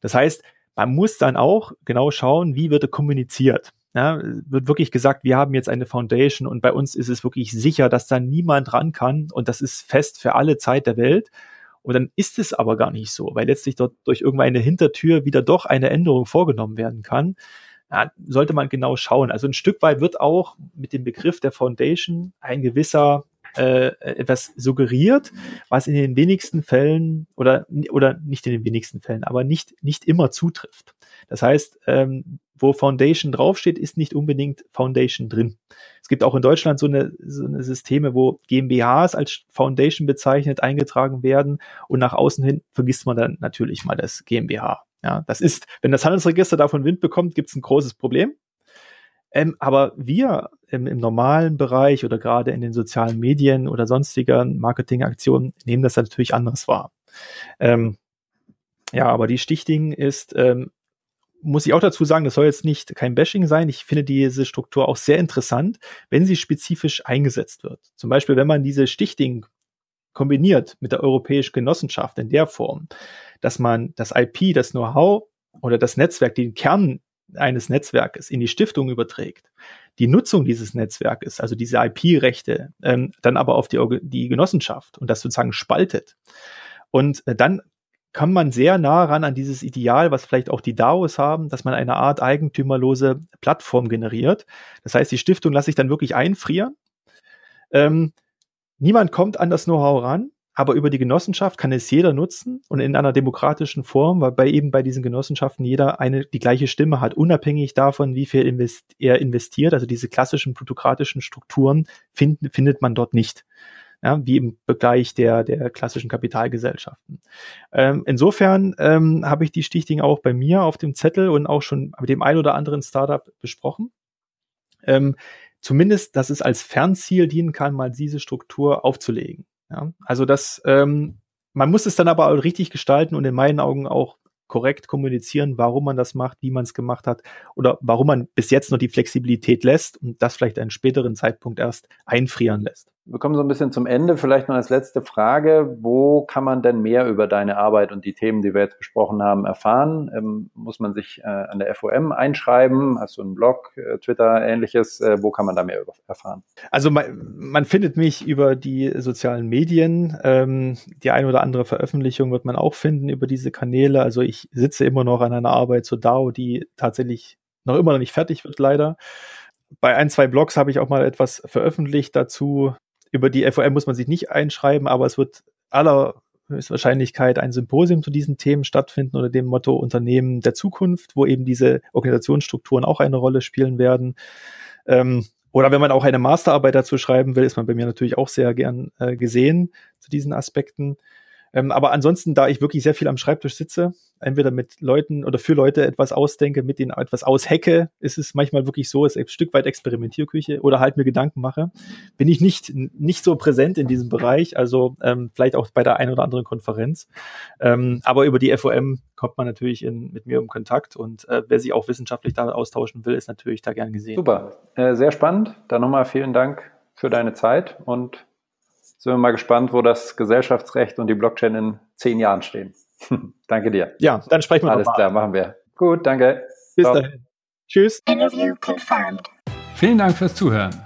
Das heißt, man muss dann auch genau schauen, wie wird er kommuniziert. Ja, wird wirklich gesagt, wir haben jetzt eine Foundation und bei uns ist es wirklich sicher, dass da niemand ran kann und das ist fest für alle Zeit der Welt. Und dann ist es aber gar nicht so, weil letztlich dort durch irgendeine Hintertür wieder doch eine Änderung vorgenommen werden kann. Ja, sollte man genau schauen. Also ein Stück weit wird auch mit dem Begriff der Foundation ein gewisser äh, etwas suggeriert, was in den wenigsten Fällen oder oder nicht in den wenigsten Fällen, aber nicht nicht immer zutrifft. Das heißt, ähm, wo Foundation draufsteht, ist nicht unbedingt Foundation drin. Es gibt auch in Deutschland so eine, so eine Systeme, wo GmbHs als Foundation bezeichnet eingetragen werden und nach außen hin vergisst man dann natürlich mal das GmbH. Ja, das ist, wenn das Handelsregister davon Wind bekommt, gibt es ein großes Problem. Ähm, aber wir im, im, normalen Bereich oder gerade in den sozialen Medien oder sonstigen Marketingaktionen nehmen das natürlich anders wahr. Ähm, ja, aber die Stichting ist ähm, muss ich auch dazu sagen, das soll jetzt nicht kein Bashing sein. Ich finde diese Struktur auch sehr interessant, wenn sie spezifisch eingesetzt wird. Zum Beispiel, wenn man diese Stichting kombiniert mit der europäischen Genossenschaft in der Form, dass man das IP, das Know-how oder das Netzwerk, den Kern eines Netzwerkes in die Stiftung überträgt, die Nutzung dieses Netzwerkes, also diese IP-Rechte, ähm, dann aber auf die, die Genossenschaft und das sozusagen spaltet. Und äh, dann kann man sehr nah ran an dieses Ideal, was vielleicht auch die DAOs haben, dass man eine Art eigentümerlose Plattform generiert. Das heißt, die Stiftung lasse ich dann wirklich einfrieren. Ähm, niemand kommt an das Know-how ran, aber über die Genossenschaft kann es jeder nutzen und in einer demokratischen Form, weil bei eben bei diesen Genossenschaften jeder eine die gleiche Stimme hat, unabhängig davon, wie viel invest er investiert. Also diese klassischen plutokratischen Strukturen find, findet man dort nicht ja, wie im Bereich der, der klassischen Kapitalgesellschaften. Ähm, insofern ähm, habe ich die Stichting auch bei mir auf dem Zettel und auch schon mit dem ein oder anderen Startup besprochen. Ähm, zumindest, dass es als Fernziel dienen kann, mal diese Struktur aufzulegen. Ja, also das, ähm, man muss es dann aber auch richtig gestalten und in meinen Augen auch korrekt kommunizieren, warum man das macht, wie man es gemacht hat oder warum man bis jetzt noch die Flexibilität lässt und das vielleicht einen späteren Zeitpunkt erst einfrieren lässt. Wir kommen so ein bisschen zum Ende. Vielleicht noch als letzte Frage. Wo kann man denn mehr über deine Arbeit und die Themen, die wir jetzt besprochen haben, erfahren? Ähm, muss man sich äh, an der FOM einschreiben? Hast du einen Blog, äh, Twitter, ähnliches? Äh, wo kann man da mehr über erfahren? Also man, man findet mich über die sozialen Medien. Ähm, die ein oder andere Veröffentlichung wird man auch finden über diese Kanäle. Also ich sitze immer noch an einer Arbeit zur DAO, die tatsächlich noch immer noch nicht fertig wird, leider. bei ein, zwei Blogs habe ich auch mal etwas veröffentlicht dazu. Über die FOM muss man sich nicht einschreiben, aber es wird aller Wahrscheinlichkeit ein Symposium zu diesen Themen stattfinden unter dem Motto Unternehmen der Zukunft, wo eben diese Organisationsstrukturen auch eine Rolle spielen werden. Ähm, oder wenn man auch eine Masterarbeit dazu schreiben will, ist man bei mir natürlich auch sehr gern äh, gesehen zu diesen Aspekten. Ähm, aber ansonsten, da ich wirklich sehr viel am Schreibtisch sitze, entweder mit Leuten oder für Leute etwas ausdenke, mit denen etwas aushecke, ist es manchmal wirklich so, ist ein Stück weit Experimentierküche oder halt mir Gedanken mache, bin ich nicht, nicht so präsent in diesem Bereich, also ähm, vielleicht auch bei der einen oder anderen Konferenz. Ähm, aber über die FOM kommt man natürlich in, mit mir im Kontakt und äh, wer sich auch wissenschaftlich damit austauschen will, ist natürlich da gern gesehen. Super, äh, sehr spannend. Dann nochmal vielen Dank für deine Zeit und sind wir mal gespannt, wo das Gesellschaftsrecht und die Blockchain in zehn Jahren stehen. danke dir. Ja, dann sprechen wir Alles klar, machen wir. Gut, danke. Bis Ciao. dahin. Tschüss. Interview confirmed. Vielen Dank fürs Zuhören.